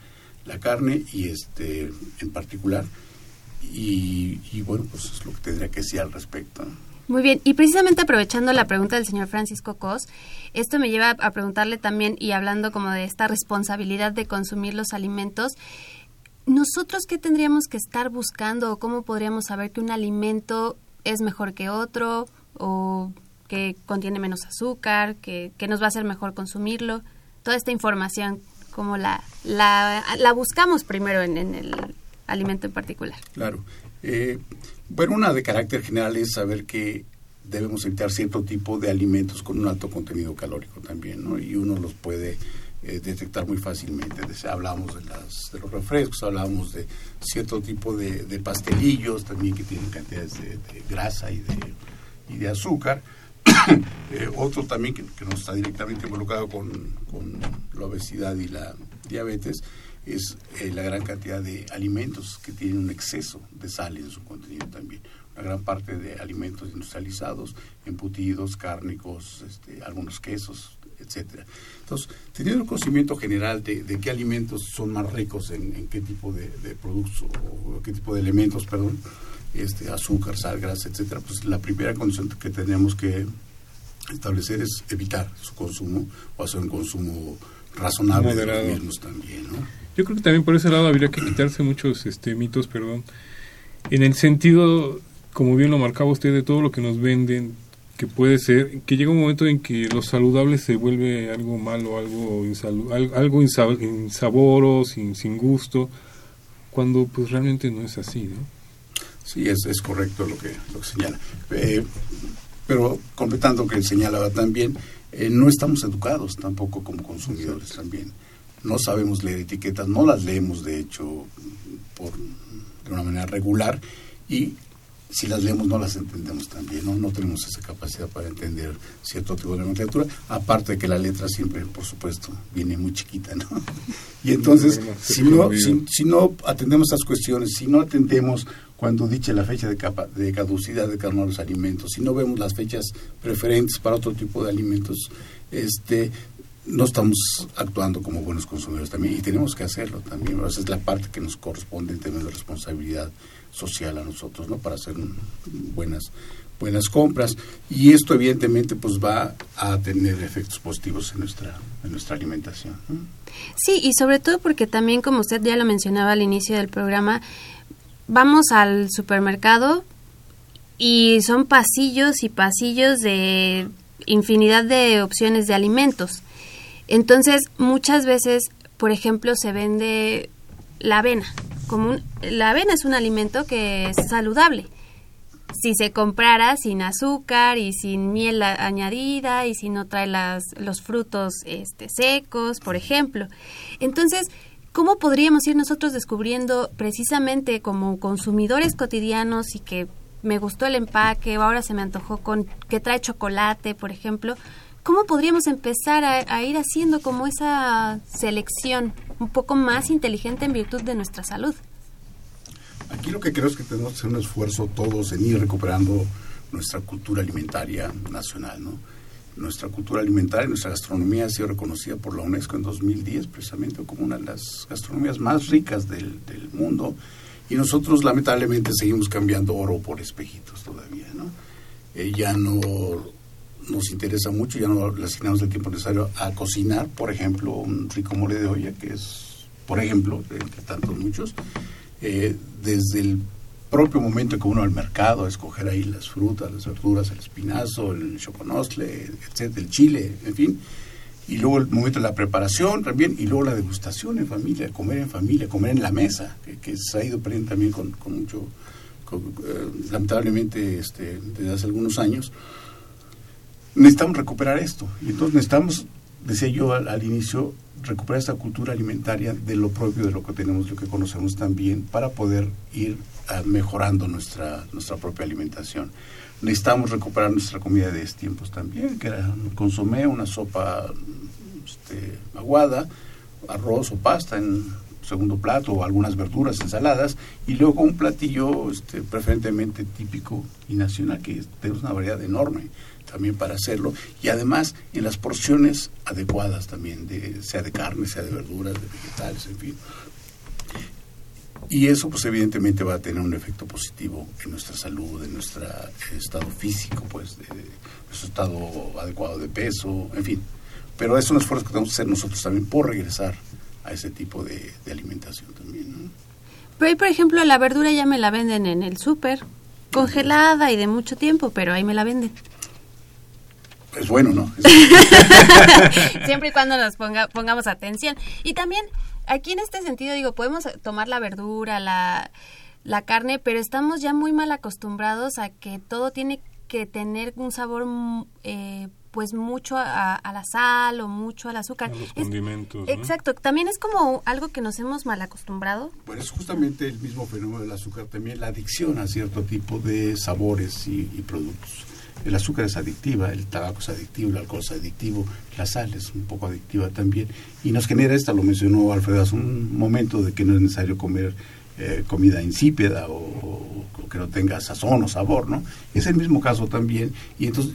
[SPEAKER 5] la carne y este en particular. Y, y, bueno, pues es lo que tendría que decir al respecto.
[SPEAKER 2] Muy bien, y precisamente aprovechando la pregunta del señor Francisco Cos, esto me lleva a preguntarle también, y hablando como de esta responsabilidad de consumir los alimentos, ¿nosotros qué tendríamos que estar buscando o cómo podríamos saber que un alimento es mejor que otro o que contiene menos azúcar, que, nos va a ser mejor consumirlo? Toda esta información, ¿cómo la, la, buscamos primero en, el alimento en particular?
[SPEAKER 5] Claro. Eh, bueno, una de carácter general es saber que debemos evitar cierto tipo de alimentos con un alto contenido calórico también, ¿no? Y uno los puede eh, detectar muy fácilmente. Hablamos de, las, de los refrescos, hablamos de cierto tipo de, pastelillos también que tienen cantidades de, grasa y de, y de azúcar. Eh, otro también que, no está directamente involucrado con, la obesidad y la diabetes es eh, la gran cantidad de alimentos que tienen un exceso de sal en su contenido también. Una gran parte de alimentos industrializados, embutidos, cárnicos, este, algunos quesos, etcétera. Entonces, teniendo un conocimiento general de, qué alimentos son más ricos en, qué tipo de, productos o qué tipo de elementos, perdón, este, azúcar, sal, grasa, etcétera, pues la primera condición que tenemos que establecer es evitar su consumo o hacer un consumo razonable de los mismos también, ¿no?
[SPEAKER 4] Yo creo que también por ese lado habría que quitarse muchos este, mitos, perdón, en el sentido, como bien lo marcaba usted, de todo lo que nos venden, que puede ser que llega un momento en que lo saludable se vuelve algo malo, algo algo insaboro, sin, sin gusto, cuando pues realmente no es así, ¿no?
[SPEAKER 5] Sí, es, es correcto lo que, lo que señala. Eh, pero completando que señalaba también, eh, no estamos educados tampoco como consumidores también. No sabemos leer etiquetas, no las leemos de hecho por, de una manera regular y si las leemos no las entendemos también, ¿no? No tenemos esa capacidad para entender cierto tipo de nomenclatura, aparte de que la letra siempre, por supuesto, viene muy chiquita, ¿no? Y entonces, si no, si, no atendemos estas cuestiones, si no atendemos cuando dice la fecha de, capa, de caducidad de cada uno de los alimentos, si no vemos las fechas preferentes para otro tipo de alimentos, este no estamos actuando como buenos consumidores también y tenemos que hacerlo también. Esa es la parte que nos corresponde en términos de responsabilidad social a nosotros, ¿no? Para hacer buenas buenas compras y esto evidentemente pues va a tener efectos positivos en nuestra en nuestra alimentación.
[SPEAKER 2] Sí, y sobre todo porque también como usted ya lo mencionaba al inicio del programa, vamos al supermercado y son pasillos y pasillos de infinidad de opciones de alimentos. Entonces, muchas veces, por ejemplo, se vende la avena la avena es un alimento que es saludable. Si se comprara sin azúcar y sin miel añadida y si no trae las, los frutos este, secos, por ejemplo. Entonces, ¿cómo podríamos ir nosotros descubriendo precisamente como consumidores cotidianos y que me gustó el empaque o ahora se me antojó con que trae chocolate, por ejemplo? ¿Cómo podríamos empezar a, ir haciendo como esa selección un poco más inteligente en virtud de nuestra salud?
[SPEAKER 5] Aquí lo que creo es que tenemos que hacer un esfuerzo todos en ir recuperando nuestra cultura alimentaria nacional, ¿no? Nuestra cultura alimentaria, nuestra gastronomía ha sido reconocida por la UNESCO en 2010 precisamente como una de las gastronomías más ricas del, mundo y nosotros lamentablemente seguimos cambiando oro por espejitos todavía, ¿no? Eh, ya no nos interesa mucho, ya no le asignamos el tiempo necesario a cocinar, por ejemplo, un rico mole de olla, que es, por ejemplo, entre tantos muchos, eh, desde el propio momento que uno al mercado a escoger ahí las frutas, las verduras, el espinazo, el choconostle, etcétera, el chile, en fin, y luego el momento de la preparación también, y luego la degustación en familia, comer en familia, comer en la mesa, que, se ha ido perdiendo también con, mucho, eh, lamentablemente este, desde hace algunos años. Necesitamos recuperar esto, y entonces necesitamos, decía yo al, inicio, recuperar esta cultura alimentaria de lo propio, de lo que tenemos, lo que conocemos también, para poder ir ah, mejorando nuestra, nuestra propia alimentación. Necesitamos recuperar nuestra comida de tiempos también, que era consomé, una sopa este, aguada, arroz o pasta en segundo plato, o algunas verduras, ensaladas, y luego un platillo este, preferentemente típico y nacional, que tenemos una variedad enorme también para hacerlo, y además en las porciones adecuadas también, de, sea de carne, sea de verduras, de vegetales, en fin. Y eso pues evidentemente va a tener un efecto positivo en nuestra salud, en nuestro estado físico, pues, de, nuestro estado adecuado de peso, en fin. Pero es un esfuerzo que tenemos que hacer nosotros también por regresar a ese tipo de, de alimentación también. ¿no?
[SPEAKER 2] Pero ahí, por ejemplo, la verdura ya me la venden en el súper, congelada y de mucho tiempo, pero ahí me la venden.
[SPEAKER 5] Es bueno, ¿no?
[SPEAKER 2] Siempre y cuando nos ponga, pongamos atención. Y también, aquí en este sentido, digo, podemos tomar la verdura, la, la carne, pero estamos ya muy mal acostumbrados a que todo tiene que tener un sabor mm, eh, pues mucho a, a, la sal o mucho al azúcar.
[SPEAKER 4] A los
[SPEAKER 2] Es-
[SPEAKER 4] condimentos. ¿no?
[SPEAKER 2] exacto, también es como algo que nos hemos mal acostumbrado.
[SPEAKER 5] Pues es justamente el mismo fenómeno del azúcar, también la adicción a cierto tipo de sabores y, y productos. El azúcar es adictiva, el tabaco es adictivo, el alcohol es adictivo, la sal es un poco adictiva también. Y nos genera esta, lo mencionó Alfredo hace un momento, de que no es necesario comer eh, comida insípida o, o que no tenga sazón o sabor, ¿no? Es el mismo caso también. Y entonces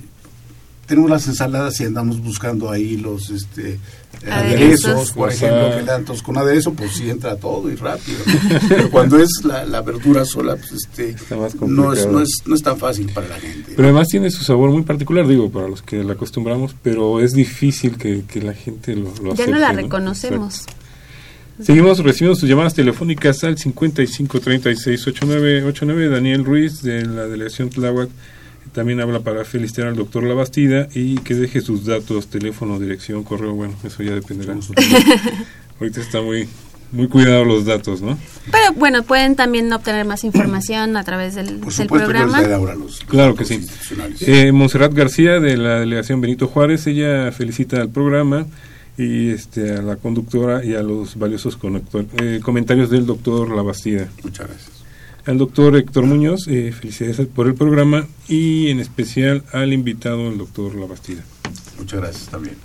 [SPEAKER 5] tenemos las ensaladas y andamos buscando ahí los este eh,
[SPEAKER 2] Aderezos.
[SPEAKER 5] aderezos, por ejemplo, que le dan con aderezo, pues sí entra todo y rápido. Pero cuando es la, la verdura sola, pues este
[SPEAKER 4] Está más
[SPEAKER 5] no es,
[SPEAKER 4] complicado.
[SPEAKER 5] no es no es tan fácil para la gente.
[SPEAKER 4] Pero además tiene su sabor muy particular, digo, para los que la acostumbramos, pero es difícil que, que la gente lo, lo
[SPEAKER 2] ya
[SPEAKER 4] acepte.
[SPEAKER 2] no la
[SPEAKER 4] ¿no?
[SPEAKER 2] reconocemos.
[SPEAKER 4] Exacto. Seguimos recibiendo sus llamadas telefónicas al 55 36 89 89. Daniel Ruiz, de la delegación Tláhuac, también habla para felicitar al doctor Labastida y que deje sus datos, teléfono, dirección, correo. Bueno, eso ya dependerá. Ahorita está muy, muy cuidado los datos, ¿no?
[SPEAKER 2] Pero bueno, pueden también obtener más información a través del,
[SPEAKER 5] Por
[SPEAKER 2] programa.
[SPEAKER 5] los, los
[SPEAKER 4] Claro que sí.
[SPEAKER 5] institucionales.
[SPEAKER 4] Eh, Montserrat García de la delegación Benito Juárez, ella felicita al programa y este a la conductora y a los valiosos conector- eh, comentarios del doctor Labastida.
[SPEAKER 5] Muchas gracias.
[SPEAKER 4] Al doctor Héctor Muñoz, eh, felicidades por el programa y en especial al invitado, el doctor Labastida.
[SPEAKER 5] Muchas gracias también.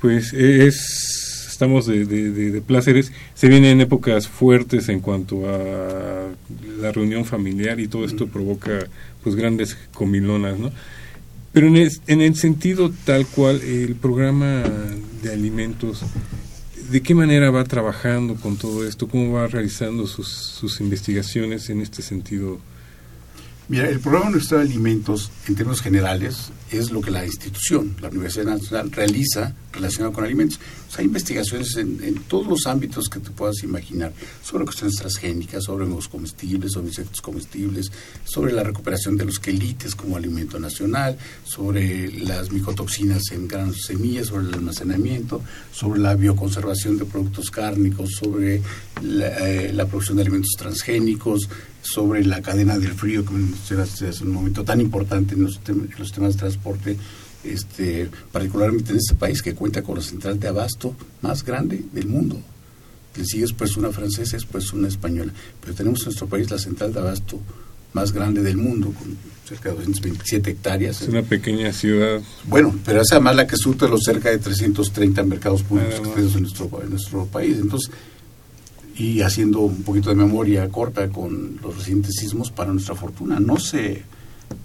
[SPEAKER 4] Pues eh, es, estamos de, de, de- de placeres. Se vienen épocas fuertes en cuanto a la reunión familiar y todo esto provoca pues grandes comilonas, ¿no? Pero en el, en el sentido tal cual, el programa de alimentos, ¿de qué manera va trabajando con todo esto? ¿Cómo va realizando sus, sus investigaciones en este sentido?
[SPEAKER 5] Mira, el programa Universitario de Alimentos, en términos generales, es lo que la institución, la Universidad Nacional, realiza relacionado con alimentos. Hay investigaciones en, todos los ámbitos que te puedas imaginar, sobre cuestiones transgénicas, sobre nuevos comestibles, sobre insectos comestibles, sobre la recuperación de los quelites como alimento nacional, sobre las micotoxinas en granos semillas, sobre el almacenamiento, sobre la bioconservación de productos cárnicos, sobre la, eh, la producción de alimentos transgénicos, sobre la cadena del frío que mencionaste hace un momento tan importante en los, tem- los temas de transporte, este, particularmente en este país que cuenta con la central de abasto más grande del mundo. Le sigue después una francesa, después una española. Pero tenemos en nuestro país la central de abasto más grande del mundo, con cerca de 227 hectáreas.
[SPEAKER 4] Es una pequeña ciudad.
[SPEAKER 5] Bueno, pero es además la que surte los cerca de 330 mercados públicos que tenemos en nuestro, en nuestro país. Entonces, y haciendo un poquito de memoria corta con los recientes sismos, para nuestra fortuna no se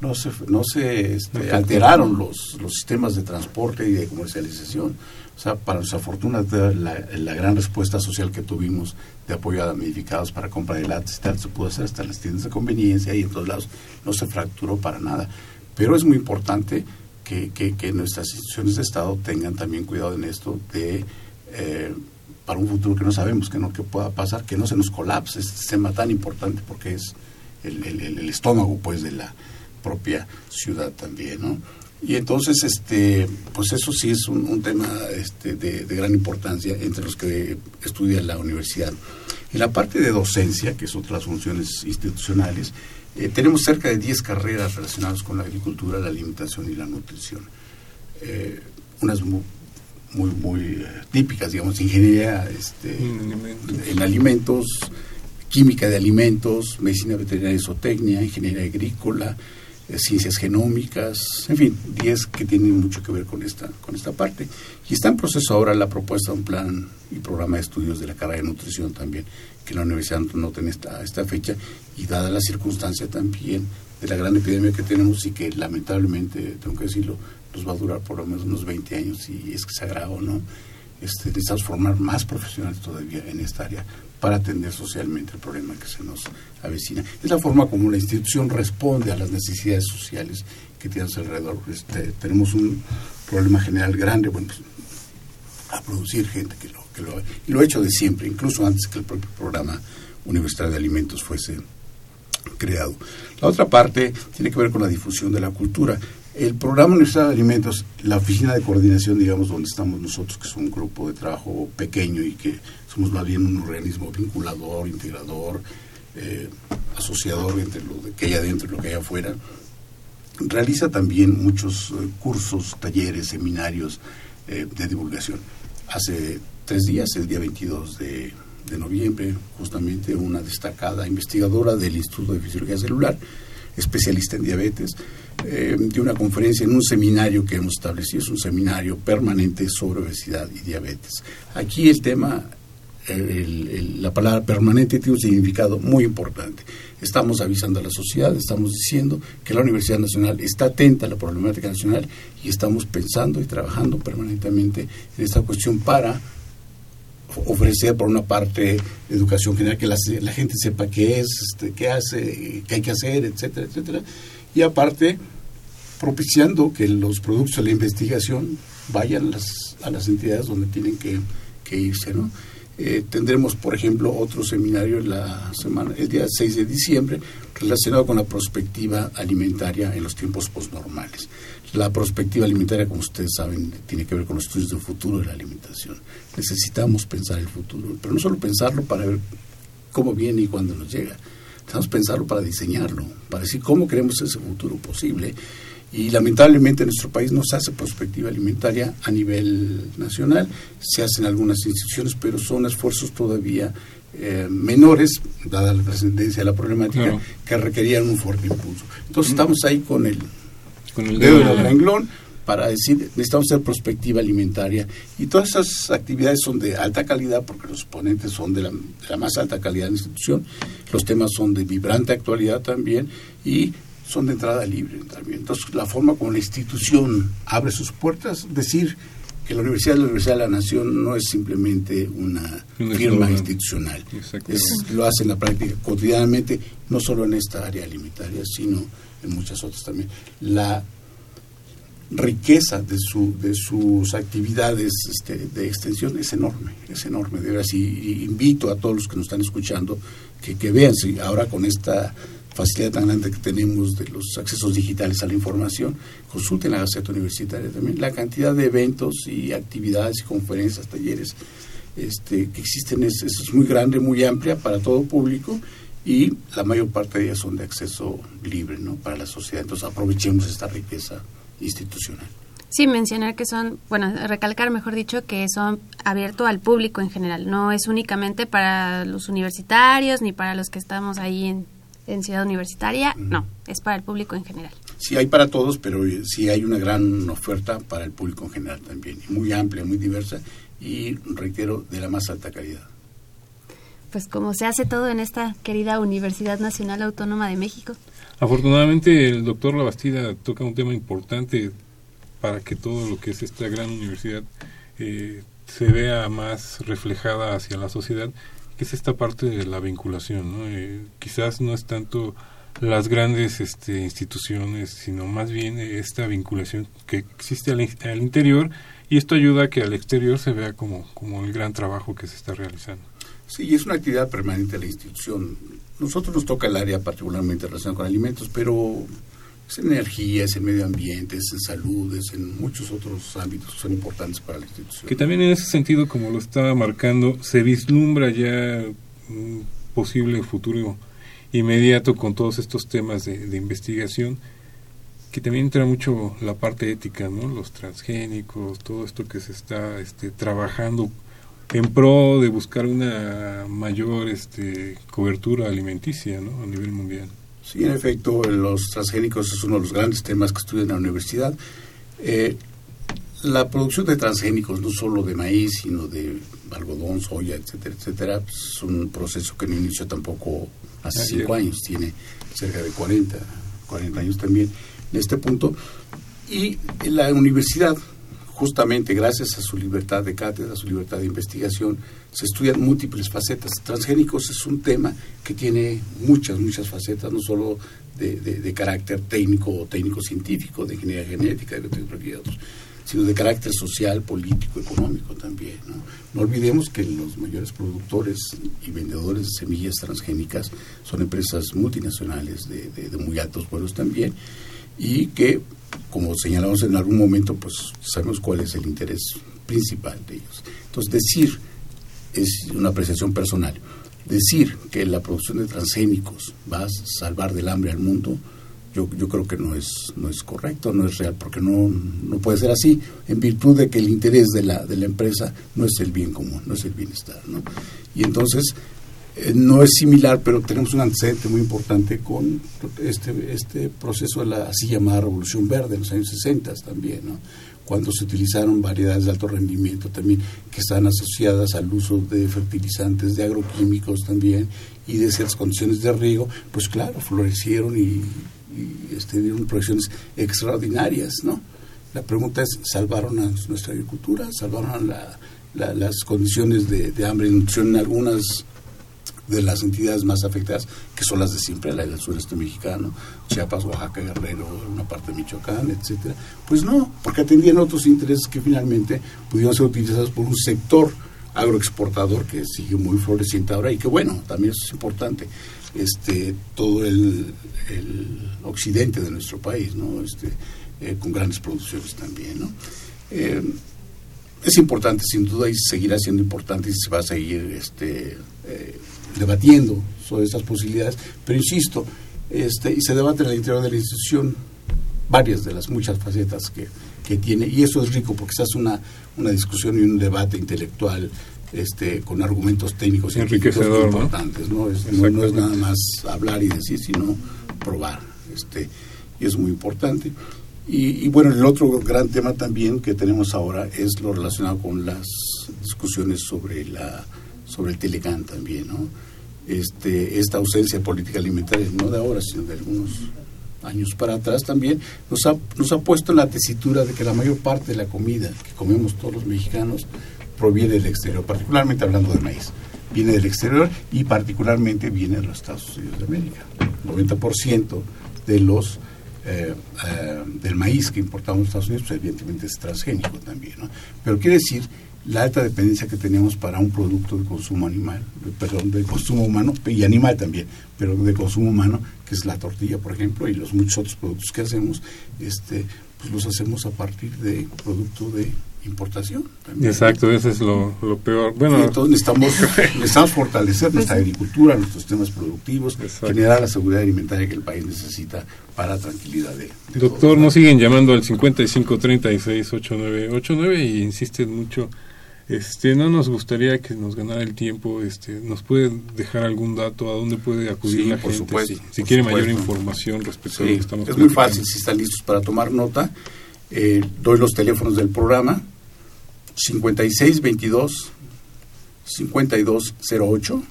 [SPEAKER 5] no se, no se este, alteraron los, los sistemas de transporte y de comercialización. O sea, para nuestra fortuna, la, la gran respuesta social que tuvimos de apoyo a damnificados para compra de latas y tal, se pudo hacer hasta en las tiendas de conveniencia y en todos lados. No se fracturó para nada. Pero es muy importante que, que, que nuestras instituciones de Estado tengan también cuidado en esto de... eh, para un futuro que no sabemos que no que pueda pasar, que no se nos colapse este sistema tan importante porque es el, estómago pues de la propia ciudad también, ¿no? Y entonces, este, pues eso sí es un, tema este, de, de, gran importancia entre los que estudia la universidad. En la parte de docencia, que es otras funciones institucionales, eh, tenemos cerca de 10 carreras relacionadas con la agricultura, la alimentación y la nutrición. Eh, unas muy, muy, eh, típicas, digamos, ingeniería este, en alimentos, química de alimentos, medicina veterinaria y zootecnia, ingeniería agrícola, eh, ciencias genómicas, en fin, 10 que tienen mucho que ver con esta, con esta parte. Y está en proceso ahora la propuesta de un plan y programa de estudios de la carrera de nutrición también, que la universidad no tiene esta, esta fecha, y dada la circunstancia también de la gran epidemia que tenemos y que lamentablemente, tengo que decirlo, nos va a durar por lo menos unos 20 años y es que se agrava, ¿no? Este, necesitamos formar más profesionales todavía en esta área para atender socialmente el problema que se nos avecina. Es la forma como la institución responde a las necesidades sociales que tiene alrededor. Este, tenemos un problema general grande, bueno, pues, a producir gente que lo, que y lo he hecho de siempre, incluso antes que el propio programa universitario de alimentos fuese creado. La otra parte tiene que ver con la difusión de la cultura. El programa Universitario de Alimentos, la oficina de coordinación, digamos, donde estamos nosotros, que es un grupo de trabajo pequeño y que somos más bien un organismo vinculador, integrador, eh, asociador entre lo que hay adentro y lo que hay afuera, realiza también muchos eh, cursos, talleres, seminarios eh, de divulgación. Hace tres días, el día 22 de, de noviembre, justamente una destacada investigadora del Instituto de Fisiología Celular, especialista en diabetes, eh, de una conferencia en un seminario que hemos establecido, es un seminario permanente sobre obesidad y diabetes. Aquí el tema, la palabra permanente tiene un significado muy importante. Estamos avisando a la sociedad, estamos diciendo que la Universidad Nacional está atenta a la problemática nacional y estamos pensando y trabajando permanentemente en esta cuestión para ofrecer por una parte educación general que la, la gente sepa qué es, este, qué hace, qué hay que hacer, etcétera, etcétera. Y aparte, propiciando que los productos de la investigación vayan las, a las entidades donde tienen que, irse. Eh, tendremos, por ejemplo, otro seminario la semana, el día 6 de diciembre relacionado con la prospectiva alimentaria en los tiempos postnormales. La prospectiva alimentaria, como ustedes saben, tiene que ver con los estudios del futuro de la alimentación. Necesitamos pensar el futuro, pero no solo pensarlo para ver cómo viene y cuándo nos llega. Necesitamos pensarlo para diseñarlo, para decir cómo queremos ese futuro posible. Y lamentablemente en nuestro país no se hace prospectiva alimentaria a nivel nacional, se hacen algunas instituciones, pero son esfuerzos todavía eh, menores, dada la trascendencia de la problemática, claro. que requerían un fuerte impulso. Entonces estamos ahí con el, con el dedo del renglón para decir, necesitamos hacer prospectiva alimentaria. Y todas esas actividades son de alta calidad, porque los ponentes son de la, de la más alta calidad de la institución, los temas son de vibrante actualidad también, y son de entrada libre también. Entonces, la forma como la institución abre sus puertas, decir que la Universidad de la Universidad de la Nación no es simplemente una firma institucional. Es, lo hace en la práctica cotidianamente, no solo en esta área alimentaria, sino en muchas otras también. La riqueza de, su, de sus actividades este, de extensión es enorme, es enorme. De veras, y, invito a todos los que nos están escuchando que, que vean, si ahora con esta facilidad tan grande que tenemos de los accesos digitales a la información, consulten la Gaceta Universitaria también, la cantidad de eventos y actividades y conferencias, talleres este, que existen es, es muy grande, muy amplia para todo público y la mayor parte de ellas son de acceso libre ¿no? para la sociedad. Entonces aprovechemos esta riqueza institucional.
[SPEAKER 2] Sí, mencionar que son, bueno, recalcar, mejor dicho, que son abiertos al público en general. No es únicamente para los universitarios ni para los que estamos ahí en, en Ciudad Universitaria. Uh -huh. No, es para el público en general.
[SPEAKER 5] Sí, hay para todos, pero sí hay una gran oferta para el público en general también. Muy amplia, muy diversa y, reitero, de la más alta calidad.
[SPEAKER 2] Pues como se hace todo en esta querida Universidad Nacional Autónoma de México.
[SPEAKER 4] Afortunadamente el doctor Labastida toca un tema importante para que todo lo que es esta gran universidad eh, se vea más reflejada hacia la sociedad, que es esta parte de la vinculación. ¿no? Eh, quizás no es tanto las grandes este, instituciones, sino más bien esta vinculación que existe al, al, interior y esto ayuda a que al exterior se vea como, como el gran trabajo que se está realizando.
[SPEAKER 5] Sí, es una actividad permanente de la institución nosotros nos toca el área particularmente relacionada con alimentos, pero Es en energía, es en medio ambiente, es en salud, es en muchos otros ámbitos que son importantes para la institución.
[SPEAKER 4] Que también en ese sentido, como lo estaba marcando, se vislumbra ya un posible futuro inmediato con todos estos temas de, de investigación, que también entra mucho la parte ética, ¿no? Los transgénicos, todo esto que se está este, trabajando en pro de buscar una mayor este, cobertura alimenticia, ¿no? A nivel mundial.
[SPEAKER 5] Sí, en efecto, los transgénicos es uno de los grandes temas que estudian en la universidad. Eh, la producción de transgénicos, no solo de maíz, sino de algodón, soya, etcétera, etcétera, es un proceso que no inició tampoco hace
[SPEAKER 4] Ayer.
[SPEAKER 5] cinco años, tiene cerca de 40, 40 años también en este punto. Y la universidad, justamente gracias a su libertad de cátedra, a su libertad de investigación, se estudian múltiples facetas. Transgénicos es un tema que tiene muchas, muchas facetas, no solo de, de- de carácter técnico o técnico-científico, de ingeniería genética, de biotecnología y otros, sino de carácter social, político, económico también. ¿no? Olvidemos que los mayores productores y vendedores de semillas transgénicas son empresas multinacionales de, de- de muy altos vuelos también y que, como señalamos en algún momento, pues sabemos cuál es el interés principal de ellos. Entonces, decir, es una apreciación personal, decir que la producción de transgénicos va a salvar del hambre al mundo, yo, yo creo que no es, no es correcto, no es real, porque no, no puede ser así, en virtud de que el interés de la, de la empresa no es el bien común, no es el bienestar. ¿no? Y entonces, eh, no es similar, pero tenemos un antecedente muy importante con este, este proceso de la así llamada Revolución Verde en los años 60 también, ¿no? cuando se utilizaron variedades de alto rendimiento también que están asociadas al uso de fertilizantes, de agroquímicos también y de ciertas condiciones de riego, pues claro, florecieron y, y, este, dieron proyecciones extraordinarias, ¿no? La pregunta es, ¿salvaron a nuestra agricultura? ¿Salvaron la- la- las condiciones de, de hambre y nutrición en algunas de las entidades más afectadas, que son las de siempre, la del sureste mexicano, Chiapas, Oaxaca, Guerrero, una parte de Michoacán, etcétera. Pues no, porque atendían otros intereses que finalmente pudieron ser utilizados por un sector agroexportador que sigue muy floreciente ahora y que bueno, también eso es importante, este, todo el, occidente de nuestro país. Este, eh, con grandes producciones también. Eh, es importante, sin duda, y seguirá siendo importante y se va a seguir este, eh, debatiendo sobre estas posibilidades, pero insisto, este, y se debate en el interior de la institución varias de las muchas facetas que, tiene, y eso es rico porque se hace una discusión y un debate intelectual este, con argumentos técnicos y
[SPEAKER 4] Enriquecedor, ¿no?
[SPEAKER 5] importantes, ¿no? Es, no, no es nada más hablar y decir, sino probar, este, y es muy importante. Y, y bueno, el otro gran tema también que tenemos ahora es lo relacionado con las discusiones sobre la sobre el Telecán también, ¿no? Este, esta ausencia de política alimentaria, no de ahora, sino de algunos años para atrás también, nos ha, nos ha puesto en la tesitura de que la mayor parte de la comida que comemos todos los mexicanos proviene del exterior, particularmente hablando de maíz. Viene del exterior y particularmente viene de los Estados Unidos de América. El 90% de los eh, eh, del maíz que importamos a Estados Unidos, pues evidentemente es transgénico también. Pero quiere decir la alta dependencia que tenemos para un producto de consumo animal, de- perdón, de consumo humano y animal también, pero de consumo humano, que es la tortilla, por ejemplo, y los muchos otros productos que hacemos, este, pues los hacemos a partir de producto de importación. también.
[SPEAKER 4] Exacto, eso es lo, lo peor.
[SPEAKER 5] Y
[SPEAKER 4] Bueno,
[SPEAKER 5] entonces necesitamos, necesitamos fortalecer nuestra agricultura, nuestros temas productivos,
[SPEAKER 4] Exacto.
[SPEAKER 5] generar la seguridad alimentaria que el país necesita para tranquilidad de, de
[SPEAKER 4] doctor, nos siguen llamando al 55368989 y insisten mucho. Este, no nos gustaría que nos ganara el tiempo. Este, ¿nos puede dejar algún dato a dónde puede acudir
[SPEAKER 5] Sí,
[SPEAKER 4] la
[SPEAKER 5] por
[SPEAKER 4] gente
[SPEAKER 5] supuesto,
[SPEAKER 4] si, si
[SPEAKER 5] por
[SPEAKER 4] quiere
[SPEAKER 5] supuesto.
[SPEAKER 4] mayor información respecto a lo que estamos
[SPEAKER 5] es muy fácil, si están listos para tomar nota. Eh, doy los teléfonos del programa 5622 5208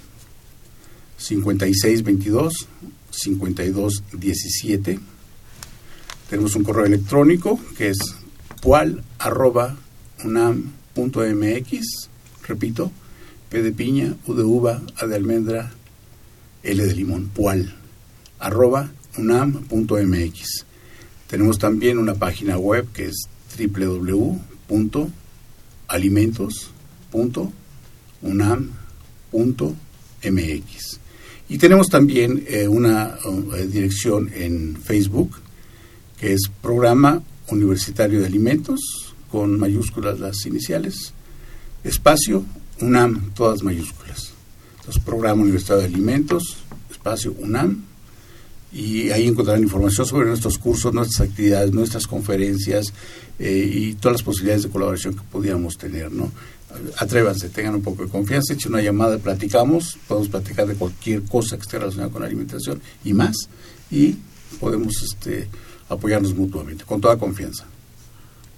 [SPEAKER 5] 5622 5217 tenemos un correo electrónico que es pual arroba unam punto mx repito p de piña u de uva a de almendra l de limón pual arroba unam.mx. Tenemos también una página web que es www.alimentos.unam.mx. Y tenemos también eh, una eh, dirección en Facebook que es Programa Universitario de Alimentos, con mayúsculas las iniciales, espacio UNAM, todas mayúsculas. Entonces, Programa Universitario de Alimentos, espacio UNAM, y ahí encontrarán información sobre nuestros cursos, nuestras actividades, nuestras conferencias eh, y todas las posibilidades de colaboración que pudiéramos tener, ¿no? Atrévanse, tengan un poco de confianza, echen una llamada, platicamos, podemos platicar de cualquier cosa que esté relacionada con la alimentación y más, y podemos este, apoyarnos mutuamente, con toda confianza.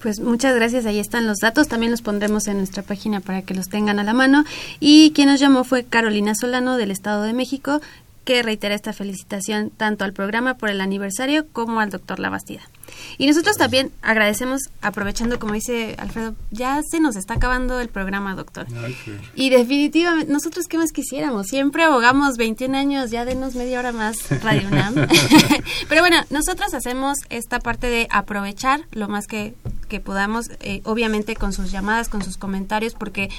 [SPEAKER 2] Pues muchas gracias, ahí están los datos, también los pondremos en nuestra página para que los tengan a la mano. Y quien nos llamó fue Carolina Solano del Estado de México, que reitera esta felicitación tanto al programa por el aniversario como al doctor Labastida. Y nosotros también agradecemos, aprovechando, como dice Alfredo, ya se nos está acabando el programa, doctor. Y definitivamente, nosotros qué más quisiéramos, siempre abogamos 21 años, ya denos media hora más Radio UNAM. Pero bueno, nosotros hacemos esta parte de aprovechar lo más que, que podamos, eh, obviamente con sus llamadas, con sus comentarios, porque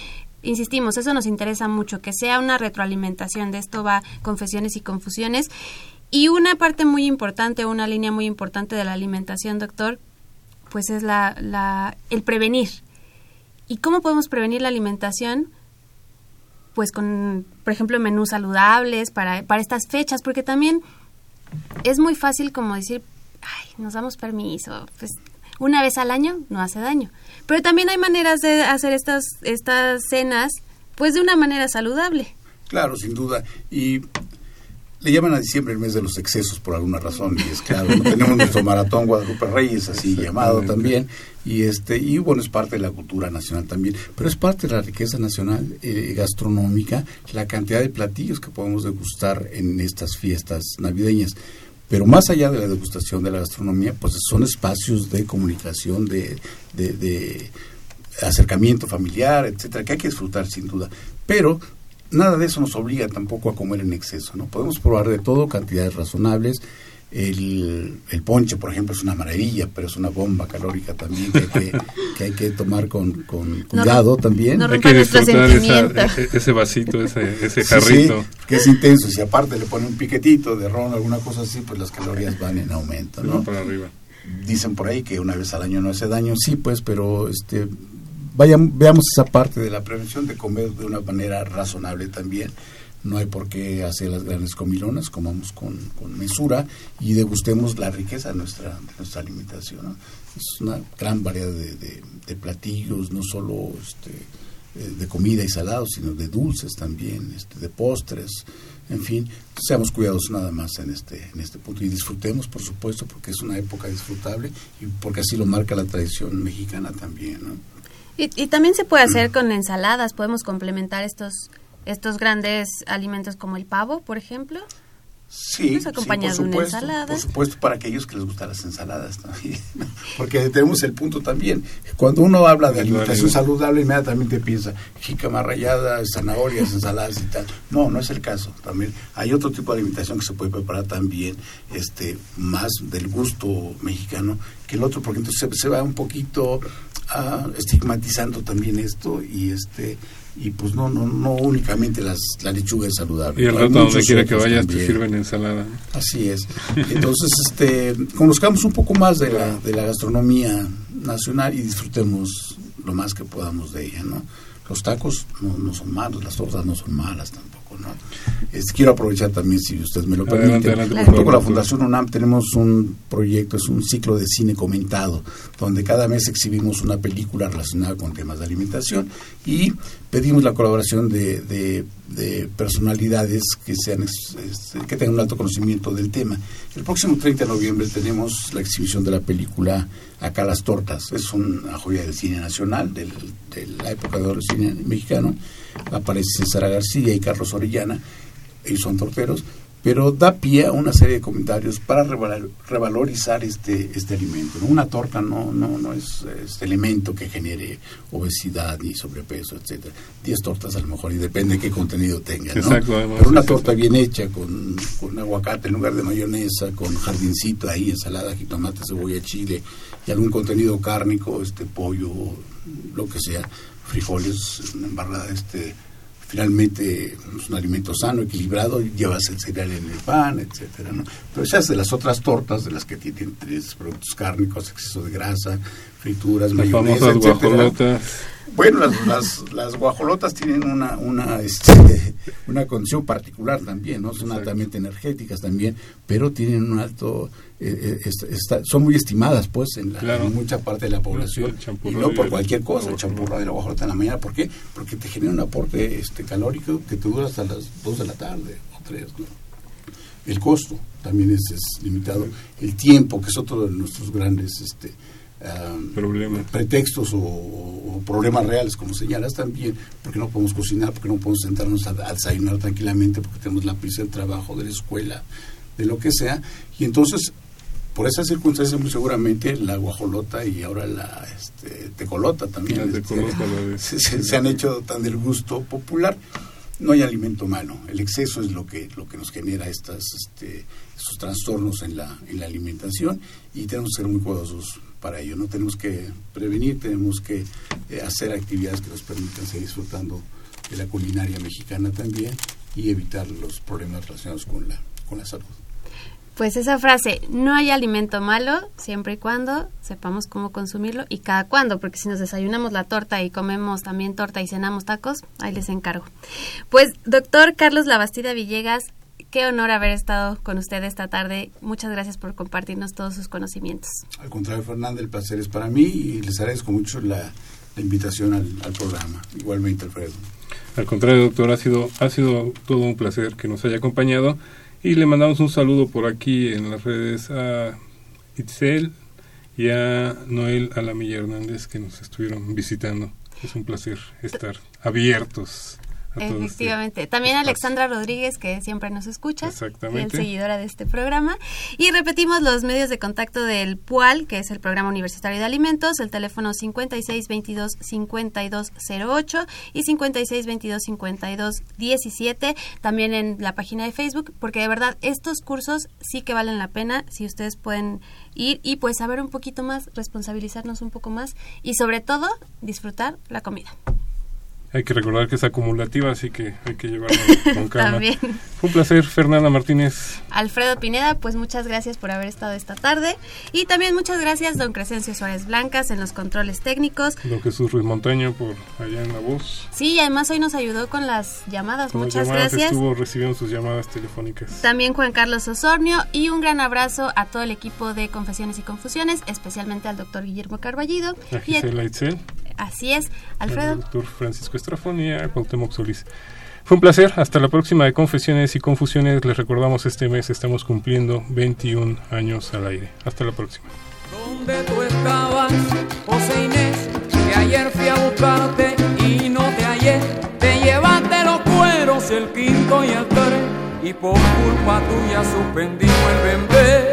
[SPEAKER 2] insistimos, eso nos interesa mucho, que sea una retroalimentación, de esto va confesiones y confusiones. Y una parte muy importante, una línea muy importante de la alimentación, doctor, pues es la, la, el prevenir. ¿Y cómo podemos prevenir la alimentación? Pues con, por ejemplo, menús saludables para, para estas fechas, porque también es muy fácil como decir, ay, nos damos permiso, pues una vez al año no hace daño. Pero también hay maneras de hacer estas, estas cenas, pues de una manera saludable.
[SPEAKER 5] Claro, sin duda. Y le llaman a diciembre el mes de los excesos por alguna razón y es claro tenemos nuestro maratón Guadalupe Reyes así llamado también y este y bueno es parte de la cultura nacional también pero es parte de la riqueza nacional eh, gastronómica la cantidad de platillos que podemos degustar en estas fiestas navideñas pero más allá de la degustación de la gastronomía, pues son espacios de comunicación, de, de, acercamiento familiar, etcétera, que hay que disfrutar sin duda. Pero nada de eso nos obliga tampoco a comer en exceso, ¿no? Podemos probar de todo, cantidades razonables, el, el, ponche, por ejemplo, es una maravilla, pero es una bomba calórica también que hay que, que, hay que tomar con, con cuidado también.
[SPEAKER 4] hay que disfrutar esa, ese vasito, ese, ese jarrito.
[SPEAKER 5] que es intenso. Si aparte le pone un piquetito de ron o alguna cosa así, pues las calorías van en aumento. ¿no?
[SPEAKER 4] Para arriba.
[SPEAKER 5] Dicen por ahí que una vez al año no hace daño. Sí, pues, pero este vayan, veamos esa parte de la prevención de comer de una manera razonable también no hay por qué hacer las grandes comilonas, comamos con, con mesura y degustemos la riqueza de nuestra, nuestra alimentación. Es una gran variedad de, de, platillos, no solo este, eh, de comida y salados, sino de dulces también, este, de postres, en fin, seamos cuidadosos nada más en este, en este punto y disfrutemos, por supuesto, porque es una época disfrutable y porque así lo marca la tradición mexicana también. ¿no?
[SPEAKER 2] Y, y también se puede hacer con ensaladas, podemos complementar estos estos grandes alimentos como el pavo, por ejemplo.
[SPEAKER 5] Sí,
[SPEAKER 2] pues acompañado
[SPEAKER 5] sí, por
[SPEAKER 2] supuesto, una ensalada.
[SPEAKER 5] Por supuesto, para aquellos que les gustan las ensaladas también. Porque tenemos el punto también. Cuando uno habla de alimentación saludable, inmediatamente piensa jícama rallada, zanahorias, ensaladas y tal. No, no es el caso. También hay otro tipo de alimentación que se puede preparar también, este, más del gusto mexicano que el otro, porque entonces se, se va un poquito uh, estigmatizando también esto y este y pues no no no únicamente las la lechuga es saludable
[SPEAKER 4] y el rato donde quiera que vayas te sirven ensalada.
[SPEAKER 5] Así es. Entonces este conozcamos un poco más de la de la gastronomía nacional y disfrutemos lo más que podamos de ella no los tacos no, no son malos las tortas no son malas tampoco no este, quiero aprovechar también si usted me lo permite adelante, junto con la Fundación UNAM tenemos un proyecto es un ciclo de cine comentado donde cada mes exhibimos una película relacionada con temas de alimentación y pedimos la colaboración de, de, de personalidades que sean que tengan un alto conocimiento del tema. El próximo 30 de noviembre tenemos la exhibición de la película Acá las tortas. Es una joya del cine nacional, del, de la época de oro del cine mexicano. Aparece Sara García y Carlos Orellana, ellos son torteros pero da pie a una serie de comentarios para revalorizar este este alimento. Una torta no no no es este elemento que genere obesidad ni sobrepeso, etcétera. Diez tortas a lo mejor y depende de qué contenido tenga, ¿no? Pero una torta bien hecha con, con aguacate en lugar de mayonesa, con jardincito ahí, ensalada, jitomate, cebolla, chile y algún contenido cárnico, este pollo, lo que sea, frijoles, embarrada este finalmente es un alimento sano, equilibrado, llevas el cereal en el pan, etcétera, ¿no? Pero hace de las otras tortas, de las que tienen tres productos cárnicos, exceso de grasa, frituras,
[SPEAKER 4] Las
[SPEAKER 5] mayonesa, etcétera. Bueno, las, las, las guajolotas tienen una una este, una condición particular también, ¿no? Son
[SPEAKER 4] Exacto.
[SPEAKER 5] altamente energéticas también, pero tienen un alto eh, eh, est- está- son muy estimadas pues en, la-
[SPEAKER 4] Claro.
[SPEAKER 5] en mucha parte de la población y no por cualquier cosa, el champurrado y la guajolota en la mañana, ¿por qué? Porque te genera un aporte este calórico que te dura hasta las 2 de la tarde o 3, ¿no? El costo también es, es limitado, el tiempo, que es otro de nuestros grandes este
[SPEAKER 4] Problemas.
[SPEAKER 5] pretextos o, o problemas reales, como señalas también, porque no podemos cocinar, porque no podemos sentarnos a, a desayunar tranquilamente, porque tenemos la prisa del trabajo, de la escuela, de lo que sea. Y entonces, por esas circunstancias, muy seguramente la guajolota y ahora la este, tecolota también
[SPEAKER 4] La
[SPEAKER 5] este,
[SPEAKER 4] la
[SPEAKER 5] se- se han hecho tan del gusto popular. No hay alimento malo, el exceso es lo que lo que nos genera estas este, estos trastornos en la en la alimentación y tenemos que ser muy cuidadosos para ello. No tenemos que prevenir, tenemos que eh, hacer actividades que nos permitan seguir disfrutando de la culinaria mexicana también y evitar los problemas relacionados con la con la salud.
[SPEAKER 2] Pues esa frase, no hay alimento malo siempre y cuando sepamos cómo consumirlo y cada cuándo, porque si nos desayunamos la torta y comemos también torta y cenamos tacos, ahí les encargo. Pues doctor Carlos Labastida Villegas, qué honor haber estado con usted esta tarde. Muchas gracias por compartirnos todos sus conocimientos.
[SPEAKER 5] Al contrario, Fernanda, el placer es para mí y les agradezco mucho la, la invitación al, al programa. Igualmente, Alfredo.
[SPEAKER 4] Al contrario, doctor, ha sido, ha sido todo un placer que nos haya acompañado y le mandamos un saludo por aquí en las redes a Itzel y a Noel Alamilla Hernández que nos estuvieron visitando. Es un placer estar abiertos
[SPEAKER 2] Efectivamente. También
[SPEAKER 4] espacio.
[SPEAKER 2] Alexandra Rodríguez, que siempre nos escucha.
[SPEAKER 4] Exactamente.
[SPEAKER 2] fiel seguidora de este programa. Y repetimos los medios de contacto del PUAL, que es el Programa Universitario de Alimentos, el teléfono 5622-5208 y 5622-5217. También en la página de Facebook, porque de verdad estos cursos sí que valen la pena si ustedes pueden ir y pues saber un poquito más, responsabilizarnos un poco más y sobre todo disfrutar la comida.
[SPEAKER 4] Hay que recordar que es acumulativa, así que hay que llevarla con calma.
[SPEAKER 2] También.
[SPEAKER 4] Fue un placer, Fernanda Martínez.
[SPEAKER 2] Alfredo Pineda, pues muchas gracias por haber estado esta tarde. Y también muchas gracias, don Crescencio Suárez Blancas, en los controles técnicos.
[SPEAKER 4] Don Jesús Ruiz Montaño por allá en la voz.
[SPEAKER 2] Sí, y además hoy nos ayudó con las llamadas.
[SPEAKER 4] Con las
[SPEAKER 2] muchas
[SPEAKER 4] llamadas
[SPEAKER 2] gracias.
[SPEAKER 4] Estuvo recibiendo sus llamadas telefónicas.
[SPEAKER 2] También Juan Carlos Osornio y un gran abrazo a todo el equipo de Confesiones y Confusiones, especialmente al doctor Guillermo Carballido.
[SPEAKER 4] A
[SPEAKER 2] Y a-
[SPEAKER 4] Gisela Itzel.
[SPEAKER 2] Así es,
[SPEAKER 4] al
[SPEAKER 2] Alfredo.
[SPEAKER 4] doctor Francisco Estrafón y a Cuauhtémoc Solís. Fue un placer. Hasta la próxima de Confesiones y Confusiones. Les recordamos este mes estamos cumpliendo 21 años al aire. Hasta la próxima.
[SPEAKER 6] ¿Dónde tú estabas, José Inés? Que ayer fui a buscarte y no te hallé. Te llevaste los cueros, el quinto y el tres. Y por culpa tuya suspendimos el bembé.